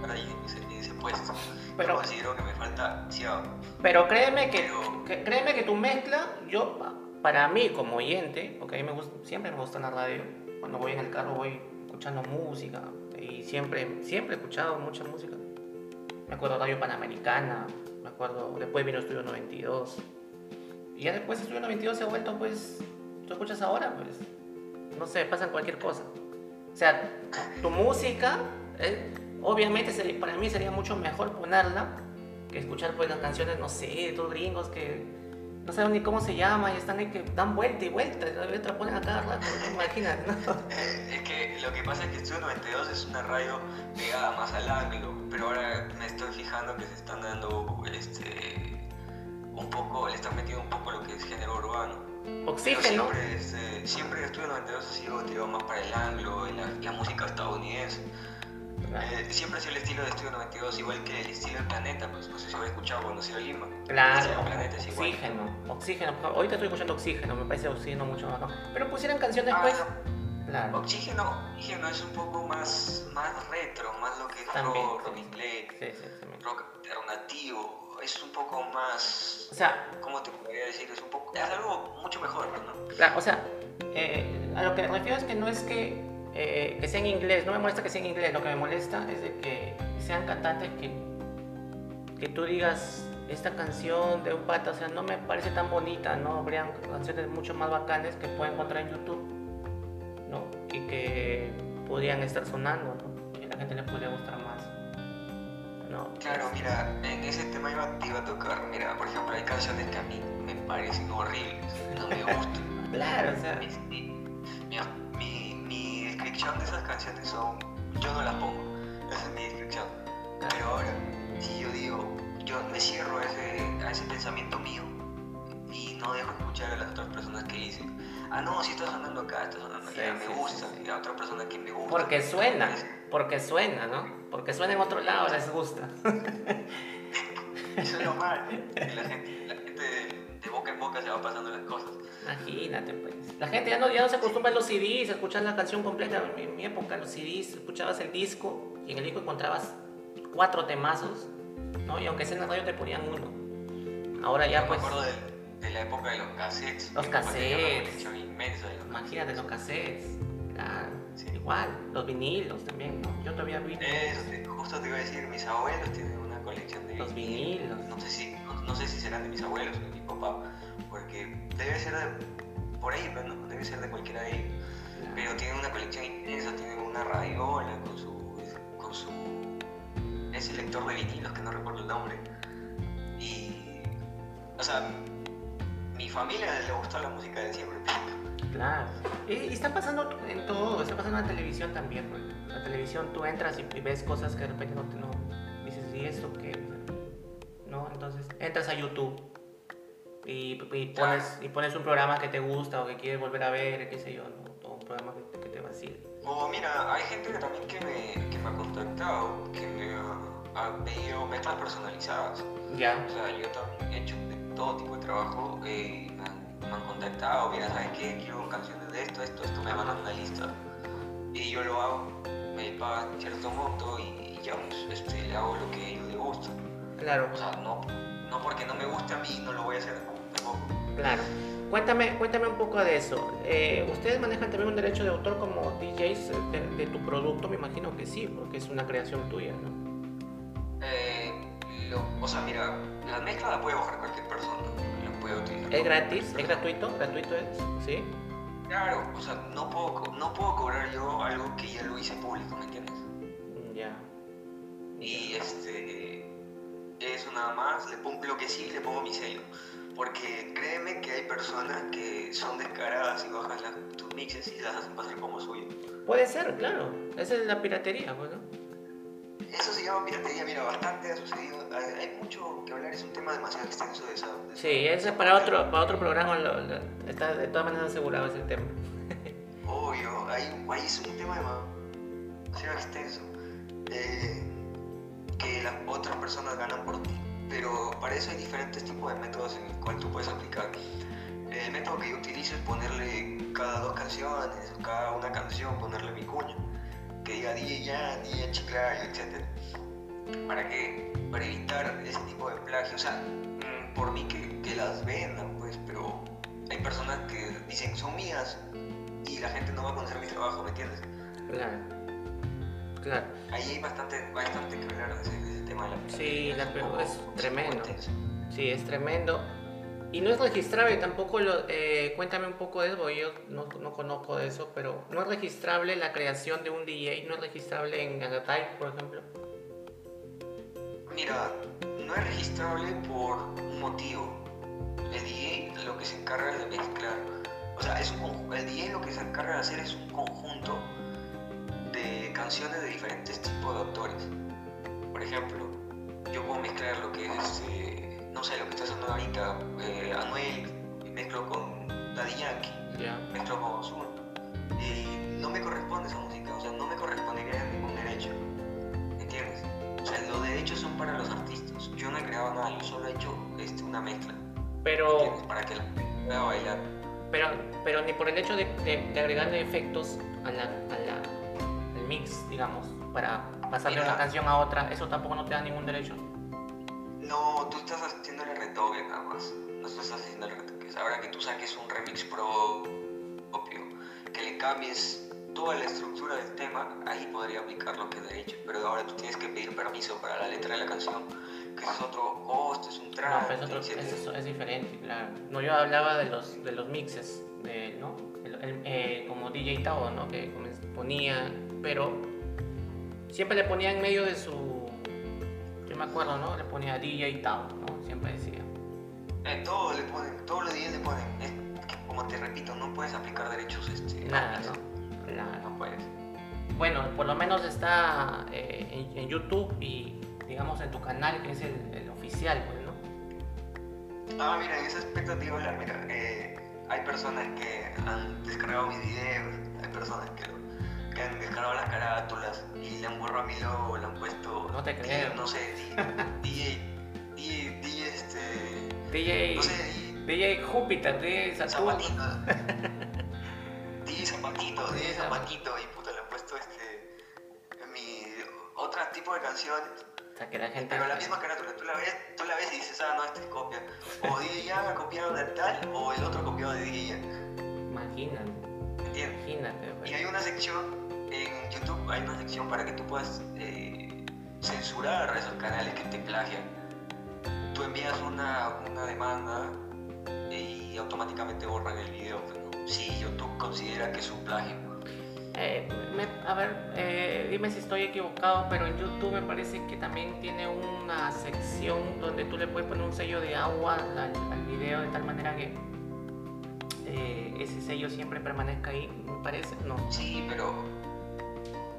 para ese, ese puesto. Pero- yo considero que me falta demasiado. pero créeme que, Pero- que- créeme que tu mezcla, yo, pa- para mí como oyente, porque a mí me gusta, siempre me gusta la radio, cuando voy en el carro voy escuchando música y siempre, siempre he escuchado mucha música. Me acuerdo Radio Panamericana, me acuerdo, después vino Estudio 92. Y ya después Estudio 92 se ha vuelto, pues, tú escuchas ahora, pues, no sé, pasan cualquier cosa. O sea, tu música, eh, obviamente para mí sería mucho mejor ponerla que escuchar pues las canciones, no sé, de estos gringos que no saben ni cómo se llama y están ahí que dan vuelta y vuelta y la ponen a cada rato, imagínate, ¿no? Es que lo que pasa es que Estudio 92 es una radio pegada más al anglo, pero ahora me estoy fijando que se están dando este, un poco, le están metiendo un poco lo que es género urbano. Pero Oxígeno, Siempre, este, siempre Estudio 92 ha sido tirado más para el anglo, en la, la música estadounidense. Eh, siempre ha sido el estilo de Estudio 92, igual que el estilo del planeta, pues no sé si habrás escuchado cuando se Lima. El claro, del planeta es igual. oxígeno, oxígeno, ahorita estoy escuchando oxígeno, me parece oxígeno mucho más, pero pusieran canciones Ah, pues, no. claro, Oxígeno, Oxígeno es un poco más, más retro, más lo que es rock, rock inglés, sí, sí, sí. rock alternativo, es un poco más, o sea, ¿cómo te podría decir? Es un poco, es algo mucho mejor, ¿no? Claro, o sea, eh, a lo que me refiero es que no es que, eh, que sea en inglés, no me molesta que sea en inglés, lo que me molesta es de que sean cantantes que, que tú digas esta canción de un pata, o sea, no me parece tan bonita, ¿no? Habrían canciones mucho más bacanes que pueden encontrar en YouTube, ¿no? Y que podrían estar sonando, ¿no? Y a la gente le podría gustar más, ¿no? Claro, mira, en ese tema iba, te iba a tocar, mira, por ejemplo, hay canciones que a mí me parecen horribles, no me gustan. (laughs) Claro, o sea, Mi, mi, mi descripción de esas canciones son, yo no las pongo, esa es mi descripción. Pero ahora, si yo digo, yo me cierro a ese, a ese pensamiento mío y no dejo escuchar a las otras personas que dicen, ah, no, si está sonando acá, está sonando allá, Sí, me sí, gusta, sí, sí. y a otra persona que me gusta. porque suena, porque suena, ¿no? Porque suena en otro lado, les gusta. Eso es lo malo, (laughs) que la gente, la gente de, de boca en boca se va pasando las cosas. Imagínate, pues. La gente ya no, ya no se acostumbra a los CDs, a escuchar la canción completa. En mi, en mi época, los CDs, escuchabas el disco y en el disco encontrabas cuatro temazos, ¿no? Y aunque sea en la radio te ponían uno. Ahora ya, pues, me acuerdo de, de la época de los cassettes. Los una cassettes. colección inmensa de los imagínate los cassettes. Sí. igual, los vinilos también, ¿no? Yo todavía vi Eso, justo te iba a decir, mis abuelos tienen una colección de los vinilos. No sé si, no, no sé si serán de mis abuelos o de mi papá, porque debe ser de, por ahí, pero no, debe ser de cualquiera de ellos. Pero tienen una colección inmensa, tienen una radiola con su, con su ese lector de vinilos que no recuerdo el nombre. Y, o sea, familia le gustó la música de siempre. Claro. Y, está pasando en todo, está pasando en la televisión también. La televisión tú entras y, ves cosas que de repente no, no dices, ¿y esto qué? ¿No? Entonces entras a YouTube y, pones, y pones un programa que te gusta o que quieres volver a ver, qué sé yo, ¿no? Todo un programa que, que te vacile. O mira, hay gente que también que me, que me ha contactado, que me ha, ha pedido mezclas personalizadas. Ya. O sea, yo también he hecho todo tipo de trabajo. Eh, me han contactado, mira, ¿sabes qué? Quiero canciones de esto, esto, esto, me mandan una lista. Y yo lo hago, me pagan cierto monto y, ya, pues, este, le hago lo que a ellos les gusta. Claro. O sea, no, no porque no me guste a mí, no lo voy a hacer tampoco. Claro. Cuéntame, cuéntame un poco de eso. Eh, ¿Ustedes manejan también un derecho de autor como DJs de, tu producto? Me imagino que sí, porque es una creación tuya, ¿no? Eh, o sea, mira, la mezcla la puede bajar cualquier persona. ¿Es gratis? ¿Es gratuito? ¿Gratuito es? ¿Sí? Claro, o sea, no puedo, no puedo cobrar yo algo que ya lo hice público, ¿me entiendes? Mm, ya. Y este. Eso nada más, le pongo lo que sí, le pongo mi sello. Porque créeme que hay personas que son descaradas y bajan tus mixes y las hacen pasar como suyo. Puede ser, claro. Esa es la piratería, pues, eso se llama piratería, mira, bastante ha sucedido. Hay mucho que hablar, es un tema demasiado extenso de esa. sí, ese para otro, para otro programa está de todas maneras asegurado ese tema. (laughs) Obvio, ahí, ahí es un tema demasiado extenso. Eh, que las otras personas ganan por ti. Pero para eso hay diferentes tipos de métodos en los cuales tú puedes aplicar. El método que yo utilizo es ponerle cada dos canciones, cada una canción, ponerle mi cuña que diga DJ Jan, DJ Chiclayo, etc. ¿Para qué? Para evitar ese tipo de plagio. O sea, mm, por mí que, que las vendan, pues, pero hay personas que dicen son mías y la gente no va a conocer mi trabajo, ¿me entiendes? Claro. Claro. Ahí hay bastante, bastante que hablar de ese, tema de la Sí, la es tremendo. Sí, es tremendo. Y no es registrable tampoco, lo, eh, cuéntame un poco de eso, yo no, no, conozco de eso, pero no es registrable la creación de un DJ, no es registrable en Agatype, por ejemplo. Mira, no es registrable por un motivo. El DJ lo que se encarga de mezclar, o sea, es un, el DJ lo que se encarga de hacer es un conjunto de canciones de diferentes tipos de autores. Por ejemplo, yo puedo mezclar lo que es... Eh, no sé, lo que está haciendo ahorita, eh, Anuel, mezclo con Daddy Yankee, mezclo con Ozuna. Y no me corresponde esa música, o sea, no me correspondería ningún derecho. ¿Entiendes? O sea, los derechos son para los artistas. Yo no he creado nada, yo solo he hecho este, una mezcla. Pero. Para que la gente pueda bailar. Pero, pero ni por el hecho de, de, agregarle efectos a la, a la, al mix, digamos, para pasarle una canción a otra, eso tampoco no te da ningún derecho. No, tú estás haciendo el retoque nada más. No estás haciendo el retoque. Ahora que tú saques un remix propio, que le cambies toda la estructura del tema, ahí podría aplicar lo que es derecho. Pero ahora tú tienes que pedir permiso para la letra de la canción, que es otro costo, es un trato. No, pero es, es, diferente, claro. No, yo hablaba de los, de los mixes, de, ¿no? Eh, como DJ Tao, ¿no? Que ponía, pero siempre le ponía en medio de su yo me acuerdo, ¿no? Le ponía DJ Town, ¿no? Siempre decía. Eh, todo le ponen, todos los días le ponen. Es como te repito, no puedes aplicar derechos. Este, Nada, no. Nada, no puedes. Bueno, por lo menos está eh, en, YouTube y digamos en tu canal, que es el, oficial, pues, ¿no? Ah, mira, en ese aspecto te hablar, mira, eh, hay personas que han descargado mis videos, hay personas que lo que han descargado las carátulas y le han borrado a mi logo, le han puesto. No te creo. no sé, DJ. DJ. DJ, este. DJ. No sé, DJ Júpiter, DJ Saturno. Zapatito. (laughs) DJ Zapatito, DJ Zapatito, y puta, le han puesto este. Mi. Otro tipo de canciones. O sea, que la gente. Pero la misma carátula, tú la ves, tú la ves y dices, ah, no, esta es copia. O DJ (laughs) ha copiado de tal, o el otro copiado de DJ Imagínate. ¿Entiendes? Imagínate. Y hay una sección en YouTube hay una sección para que tú puedas eh, censurar esos canales que te plagian. Tú envías una, una demanda y automáticamente borran el video si YouTube considera que es un plagio. Eh, a ver, eh, dime si estoy equivocado, pero en YouTube me parece que también tiene una sección donde tú le puedes poner un sello de agua al, video de tal manera que eh, ese sello siempre permanezca ahí, me parece, ¿no? Sí, pero,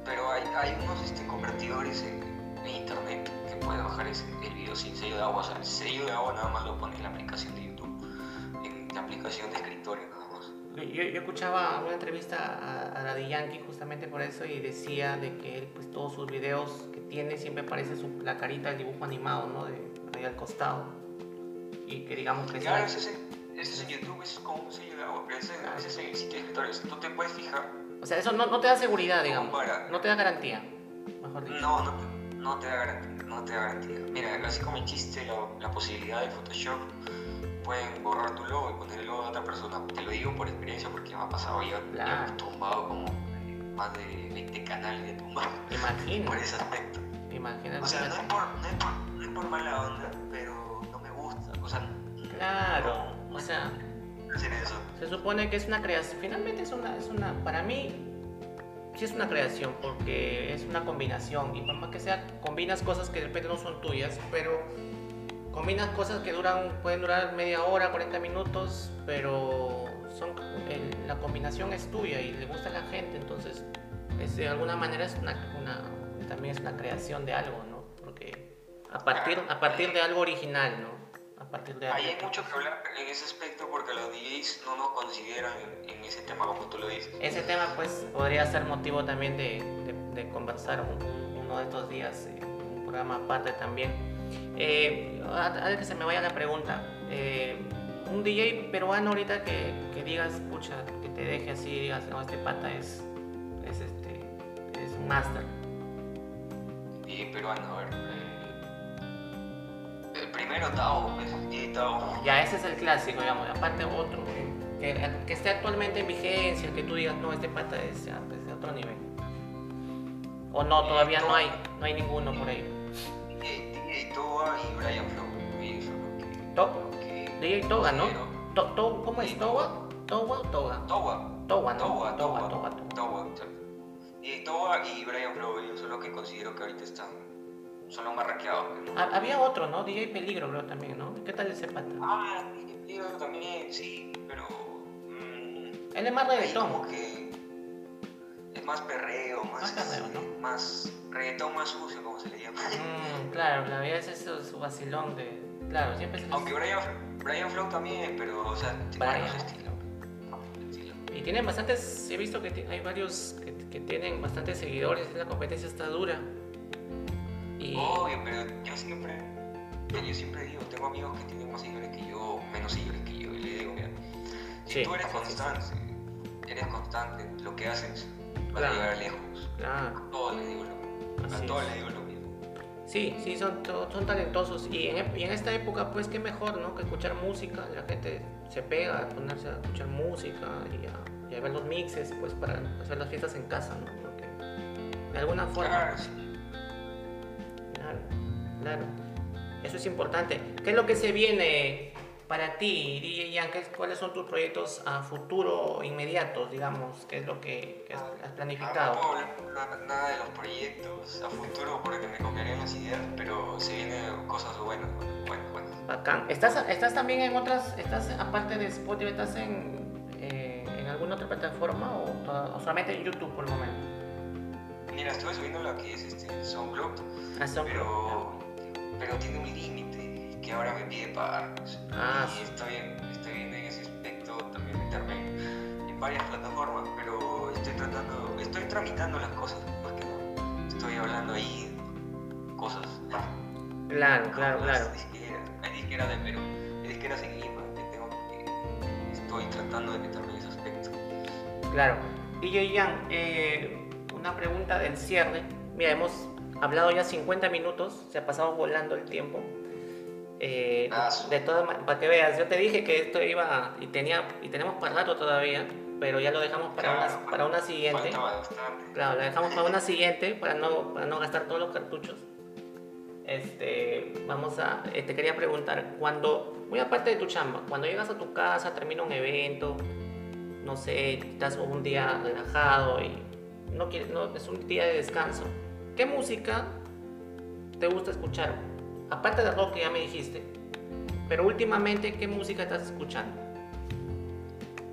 pero hay, hay unos este, convertidores en, internet que pueden bajar ese, el video sin sello de agua. O sea, el sello de agua nada más lo pones en la aplicación de YouTube, en la aplicación de escritorio yo, yo, escuchaba una entrevista a, a, Daddy Yankee justamente por eso y decía de que él, pues todos sus videos que tiene siempre aparece su, la carita del dibujo animado, ¿no? De ahí al costado. Y que digamos que... Claro, ese, es en YouTube, es como un sello de agua, pero ese, ese es en el sitio de escritores. Tú te puedes fijar. O sea, eso no, no te da seguridad, digamos. No te da garantía, mejor dicho. No, no, no te da garantía, no te da garantía. Mira, así como existe la, la posibilidad de Photoshop pueden borrar tu logo y poner el logo de otra persona. Te lo digo por experiencia porque me ha pasado. Yo, he tumbado como más de 20 canales de tumbado. Imagino. Por ese aspecto. Imagínate. O sea, no es, por, no, es por, no es por mala onda, pero no me gusta. O sea, claro. o sea, se supone que es una creación. Finalmente es una, es una. Para mí, sí es una creación porque es una combinación. Y por más que sea, combinas cosas que de repente no son tuyas, pero combinas cosas que duran, pueden durar media hora, 40 minutos, pero son, la combinación es tuya y le gusta a la gente, entonces de alguna manera es una, también es una creación de algo, ¿no? Porque a partir, a partir de algo original, ¿no? A partir de Ahí hay mucho que hablar en ese aspecto porque los DJs no nos consideran en, ese tema como tú lo dices. Ese tema pues podría ser motivo también de, de, conversar uno de estos días, un programa aparte también eh, antes que se me vaya la pregunta, eh, un DJ peruano ahorita que, que, digas, pucha, que te deje así, digas, no, este pata es, es, este, es un master. DJ peruano, a ver. Primero Tao, pues, Tao. Ya, ese es el clásico, digamos. Aparte otro, que, que esté actualmente en vigencia, que tú digas, no, este pata es pues, de otro nivel. O no, todavía no hay, no hay ninguno por ahí. Toga y Brian Flow. DJ Toga, ¿no? ¿Cómo es? ¿Toga? ¿Toga o Toga? Toga. Toga, ¿no? Toga, Toga, Toga. Toga, Y Toga y Brian Flow, ellos son los que considero que ahorita están. Rankeados. Había otro, ¿no? DJ Peligro, creo también, ¿no? ¿Qué tal ese pata? Ah, DJ Peligro también, sí, pero. Mmm, Él es más reggaetón. Como que. Es más perreo, más. Más perreo, ¿no? Más reggaetón más sucio, como se le llama. Mm, claro, la vida es eso, su vacilón de. Claro, siempre es Aunque Brian, Brian Flow también, pero, o sea, tiene su estilo. Y tienen bastantes, he visto que hay varios que, que tienen bastantes seguidores, la competencia está dura. Obvio, pero yo siempre, yo siempre digo, tengo amigos que tienen más seguidores que yo, menos seguidores que yo, y le digo, mira, si tú eres constante, eres constante, lo que haces va a llegar lejos. Claro. A todos les digo lo a todos les digo lo mismo. Sí, sí, son, son talentosos. Y en, y en, esta época, pues, qué mejor, ¿no? Que escuchar música. La gente se pega a ponerse a escuchar música y a, ver los mixes, pues, para hacer las fiestas en casa, ¿no? Porque de alguna forma. Claro, claro, claro. Eso es importante. ¿Qué es lo que se viene para ti, DJ ¿cuáles son tus proyectos a futuro inmediatos, digamos? ¿Qué es lo que, has planificado? No, nada de los proyectos a futuro porque me copiarían las ideas, pero se vienen cosas buenas, bueno, bueno. Bacán. ¿Estás, ¿Estás también en otras, estás aparte de Spotify, estás en, eh, en alguna otra plataforma o, solamente en YouTube por el momento? Mira, estuve subiendo lo que es este SoundCloud, ah, pero, pero tiene un límite que ahora me pide pagar. Ah, y estoy, estoy viendo en ese aspecto también meterme en, varias plataformas, pero estoy tratando, estoy tramitando las cosas, más que no. Estoy hablando ahí cosas. Claro, claro, claro. hay disqueras de Perú, hay disqueras en Lima, que tengo que, estoy tratando de meterme en ese aspecto. Claro. Y yo, Ian, eh, una pregunta del cierre. Mira, hemos hablado ya 50 minutos, se ha pasado volando el tiempo. Eh, de todas para que veas, yo te dije que esto iba y tenía y tenemos para rato todavía, pero ya lo dejamos para, una, para una siguiente. Claro, lo dejamos para una siguiente para no, para no gastar todos los cartuchos. Este, vamos a, eh, te quería preguntar, cuando, muy aparte de tu chamba, cuando llegas a tu casa, termina un evento, no sé, estás un día relajado y no, quiere, no es un día de descanso, ¿qué música te gusta escuchar? Aparte de rock que ya me dijiste, pero últimamente, ¿qué música estás escuchando?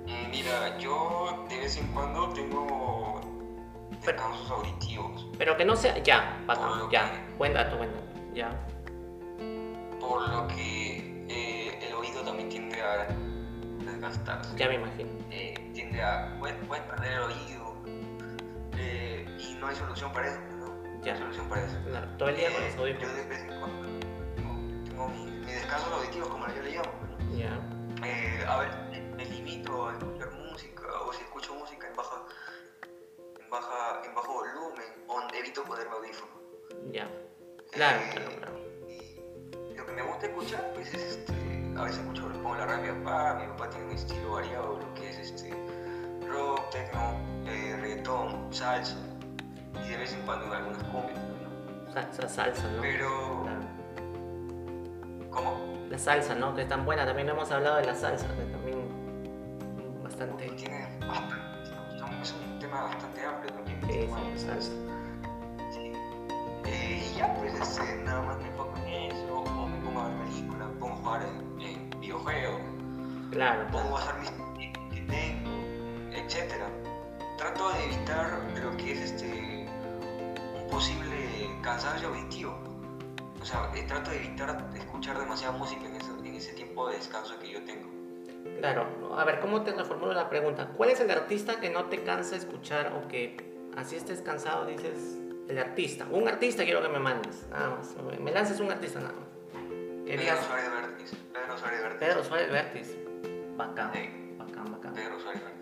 Mm, Mira, yo de vez en cuando tengo descansos auditivos. Pero que no sea, ya, lo ya, que- buen dato, buen dato, ya, Por lo que eh, el oído también tiende a desgastarse. ya me imagino. Eh, tiende a. Puedes, puedes perder el oído. Eh, y no hay solución para eso, ¿no? No Ya. hay solución para eso. Claro, todo el día con Eh, los audífonos. Yo de vez en cuando tengo, tengo mi, mi descanso auditivo, como yo le llamo. ¿no? Ya, Eh, a ver, me, limito a escuchar música, o si escucho música en baja, en baja, en bajo volumen, o evito ponerme audífono. ya. Claro, Eh, claro, claro. y lo que me gusta escuchar, pues es este, a veces escucho, pongo la radio a mi papá, mi papá tiene un estilo variado, lo que es este, rock, techno, eh, reggaetón, salsa, y de vez en cuando algunas cumbias, ¿no? Salsa, salsa, ¿no? Pero, Claro. ¿cómo? La salsa, ¿no? Que es tan buena, también hemos hablado de la salsa, que también bastante... Tiene bastante, es un tema bastante amplio también. Sí, tema sí, salsa. Sí. Eh, y ya, pues este, nada más me enfoco en eso, o me pongo a ver películas, pongo a jugar en, en videojuegos, Claro, pongo a hacer mis etc. Trato de evitar lo que es este, un posible cansancio auditivo. O sea, eh, trato de evitar escuchar demasiada música en ese, en ese tiempo de descanso que yo tengo. Claro, a ver, ¿cómo te reformulo la pregunta? ¿Cuál es el artista que no te cansa escuchar o que así estés cansado dices el artista? Un artista quiero que me mandes, nada más. Me lances un artista nada más. Pedro digas Suárez Vértiz. Pedro Suárez Vértiz. Pedro Suárez Vértiz. Bacán, Sí. bacán, bacán. Pedro Suárez Vértiz.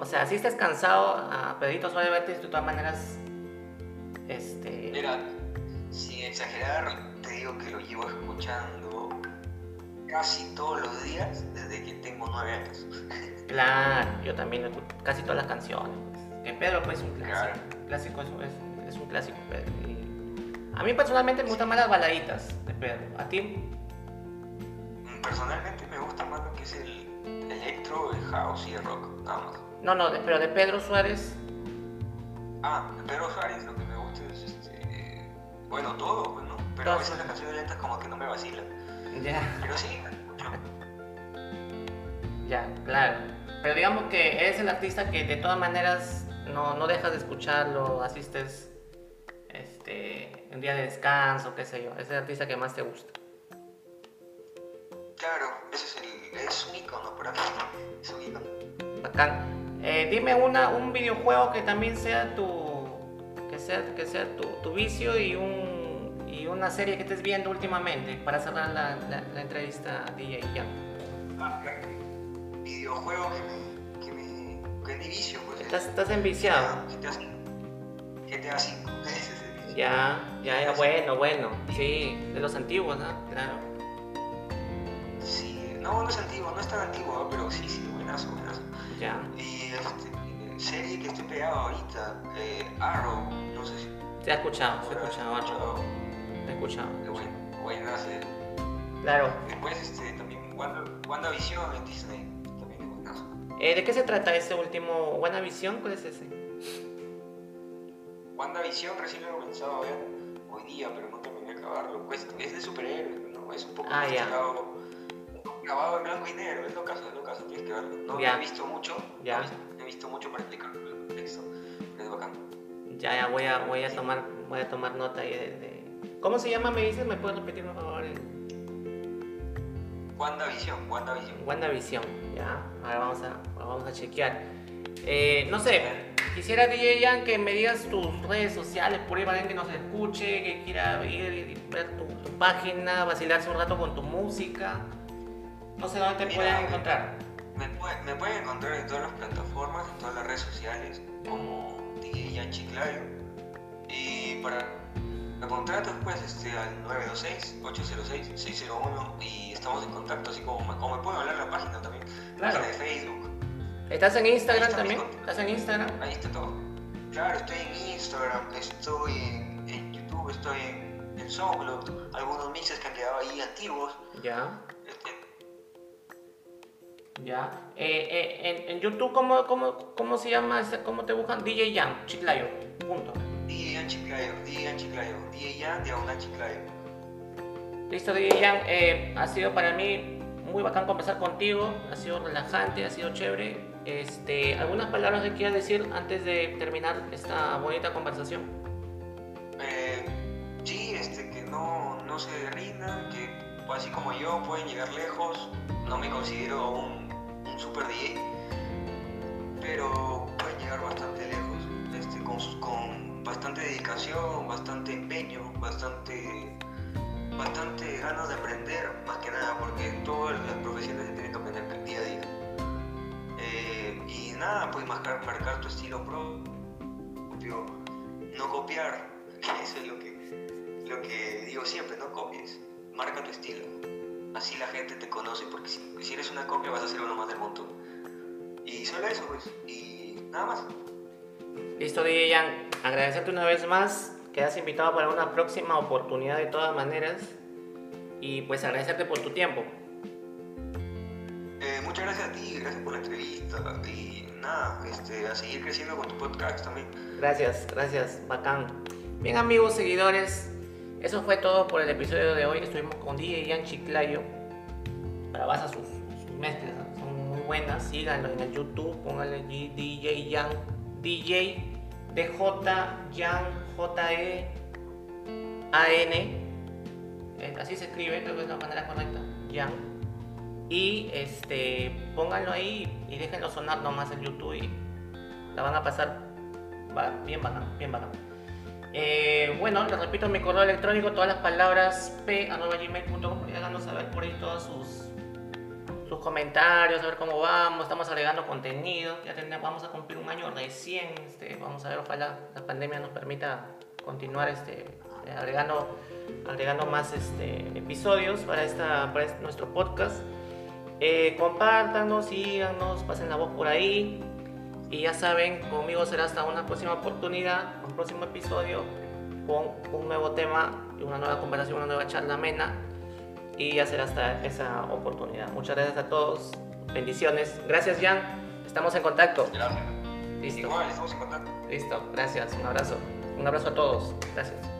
O sea, si estás cansado a Pedrito Suárez Vértiz, de todas maneras, este... Mira, sin exagerar, te digo que lo llevo escuchando casi todos los días desde que tengo nueve años. (laughs) Claro, yo también escucho casi todas las canciones. pues. Que Pedro pues, es un clásico. Claro. clásico es, es- es un clásico, Pedro. Y a mí personalmente me gustan más las baladitas de Pedro. ¿A ti? Personalmente me gusta más lo que es el electro, el house y el rock, nada más. No, no, de- pero de Pedro Suárez. Ah, de Pedro Suárez lo que me gusta es este. Bueno, todo, pues, ¿no? Pero a veces las canciones lentas como que no me vacilan. Ya, Pero sí, ya, claro. Pero digamos que eres el artista que de todas maneras no, no dejas de escucharlo, asistes este, un día de descanso, qué sé yo. Es el artista que más te gusta. Claro, ese es el. es un icono para mí. Es un icono. Bacán. Eh, dime una, un videojuego que también sea tu. que sea, que sea tu, tu vicio y un. y una serie que estés viendo últimamente para cerrar la, la, la entrevista DJ ya. Ah. Videojuego que me. que me. que es mi vicio, pues. es- Estás, estás enviciado. GTA V. GTA V. Ese es el vicio. Ya, ya, ya, bueno, bueno. Sí, de los antiguos, ¿no? Claro. Sí, no, no es antiguo, no es tan antiguo, pero sí, sí, buenazo, buenazo. Ya. Y este, serie que estoy pegado ahorita, eh, Arrow, no sé si. Te he escuchado, te habrás escuchado, escuchado. te he escuchado. Qué buen, buena serie. Claro. Después este, también Wanda, WandaVision en Disney, también es buenazo. Eh, ¿De qué se trata ese último Buena Visión? ¿Cuál es ese? WandaVision recién lo he comenzado a ver hoy día, pero no terminé de acabarlo. Pues, es de superhéroes, ¿no? Es un poco Ah, grabado en blanco y negro, es lo caso, es lo caso, tienes que verlo. No Ya. he visto mucho, Ya. no he visto mucho para explicarlo el contexto, es bacán. Ya, ya voy a, voy a tomar, voy a tomar nota ahí de, de- ¿Cómo se llama? Me dices, ¿me puedes repetir por favor? WandaVision, WandaVision. WandaVision, ya. Ahora vamos a, vamos a chequear. Eh, no sé, quisiera DJ Jan que me digas tus redes sociales, por ahí para alguien que nos escuche, que quiera ir y ver tu, tu página, vacilarse un rato con tu música. No sé dónde te Mira, pueden encontrar. Me, puede- me pueden encontrar en todas las plataformas, en todas las redes sociales, como DJ Chiclayo. Y para contratos, pues este, al 926-806-601 y estamos en contacto, así como me, como me pueden hablar la página también. Claro. Página de Facebook, ¿Estás en Instagram está también? ¿Estás en Instagram? ahí está todo. Claro, estoy en Instagram, estoy en, en YouTube, estoy en, en SoundCloud, algunos mixes que han quedado ahí antiguos. Ya. Este, Ya. Eh, eh, en, YouTube, ¿cómo, cómo, cómo se llama? ¿Cómo te buscan? DJ Jan, Chiclayo. Punto. DJ Jan Chiclayo, DJ Jan Chiclayo, DJ Jan diagonal Chiclayo. Listo, DJ Jan. Eh, ha sido para mí muy bacán conversar contigo. Ha sido relajante, ha sido chévere. Este, ¿Algunas palabras que quieras decir antes de terminar esta bonita conversación? sí, este, que no, no se rindan, que así como yo pueden llegar lejos. No me considero un, un super DJ, pero pueden llegar bastante lejos, este, con, bastante dedicación, bastante empeño, bastante, bastante ganas de aprender, más que nada, porque todas las profesiones se tienen que aprender día a día. Eh, y nada, puedes marcar, marcar tu estilo propio, no copiar, (laughs) eso es lo que, lo que digo siempre, no copies marca tu estilo. Así la gente te conoce, porque si, eres una copia vas a ser uno más del montón. Y solo eso, pues. Y nada más. Listo, DJ Jan. Agradecerte una vez más. Quedas invitado para una próxima oportunidad de todas maneras. Y pues agradecerte por tu tiempo. Eh, muchas gracias a ti, gracias por la entrevista. Y nada, este, a seguir creciendo con tu podcast también. Gracias, gracias, bacán. Bien amigos, seguidores, eso fue todo por el episodio de hoy. Estuvimos con DJ Jan Chiclayo. Grabas sus, sus mezclas, son muy buenas. Síganlo en el YouTube, pónganle DJ Jan, DJ DJ Jan J E A N. Eh, así se escribe, creo que es la manera correcta. Jan. Y este, pónganlo ahí y déjenlo sonar nomás en YouTube y la van a pasar bien bacán, bien bacán. Eh, bueno, les repito mi correo electrónico, todas las palabras p.gmail.com háganos saber por ahí todos sus, sus comentarios, a ver cómo vamos, estamos agregando contenido, ya tenemos, vamos a cumplir un año recién, este, vamos a ver, ojalá la pandemia nos permita continuar este, agregando, agregando más este, episodios para, esta, para este, nuestro podcast. Eh, compártanos, síganos, pasen la voz por ahí. Y ya saben, conmigo será hasta una próxima oportunidad, un próximo episodio con un nuevo tema, una nueva conversación, una nueva charla amena. Y ya será hasta esa oportunidad. Muchas gracias a todos. Bendiciones. Gracias, Jan. Estamos en contacto. Listo. Igual, estamos en contacto. Listo. Gracias. Un abrazo. Un abrazo a todos. Gracias.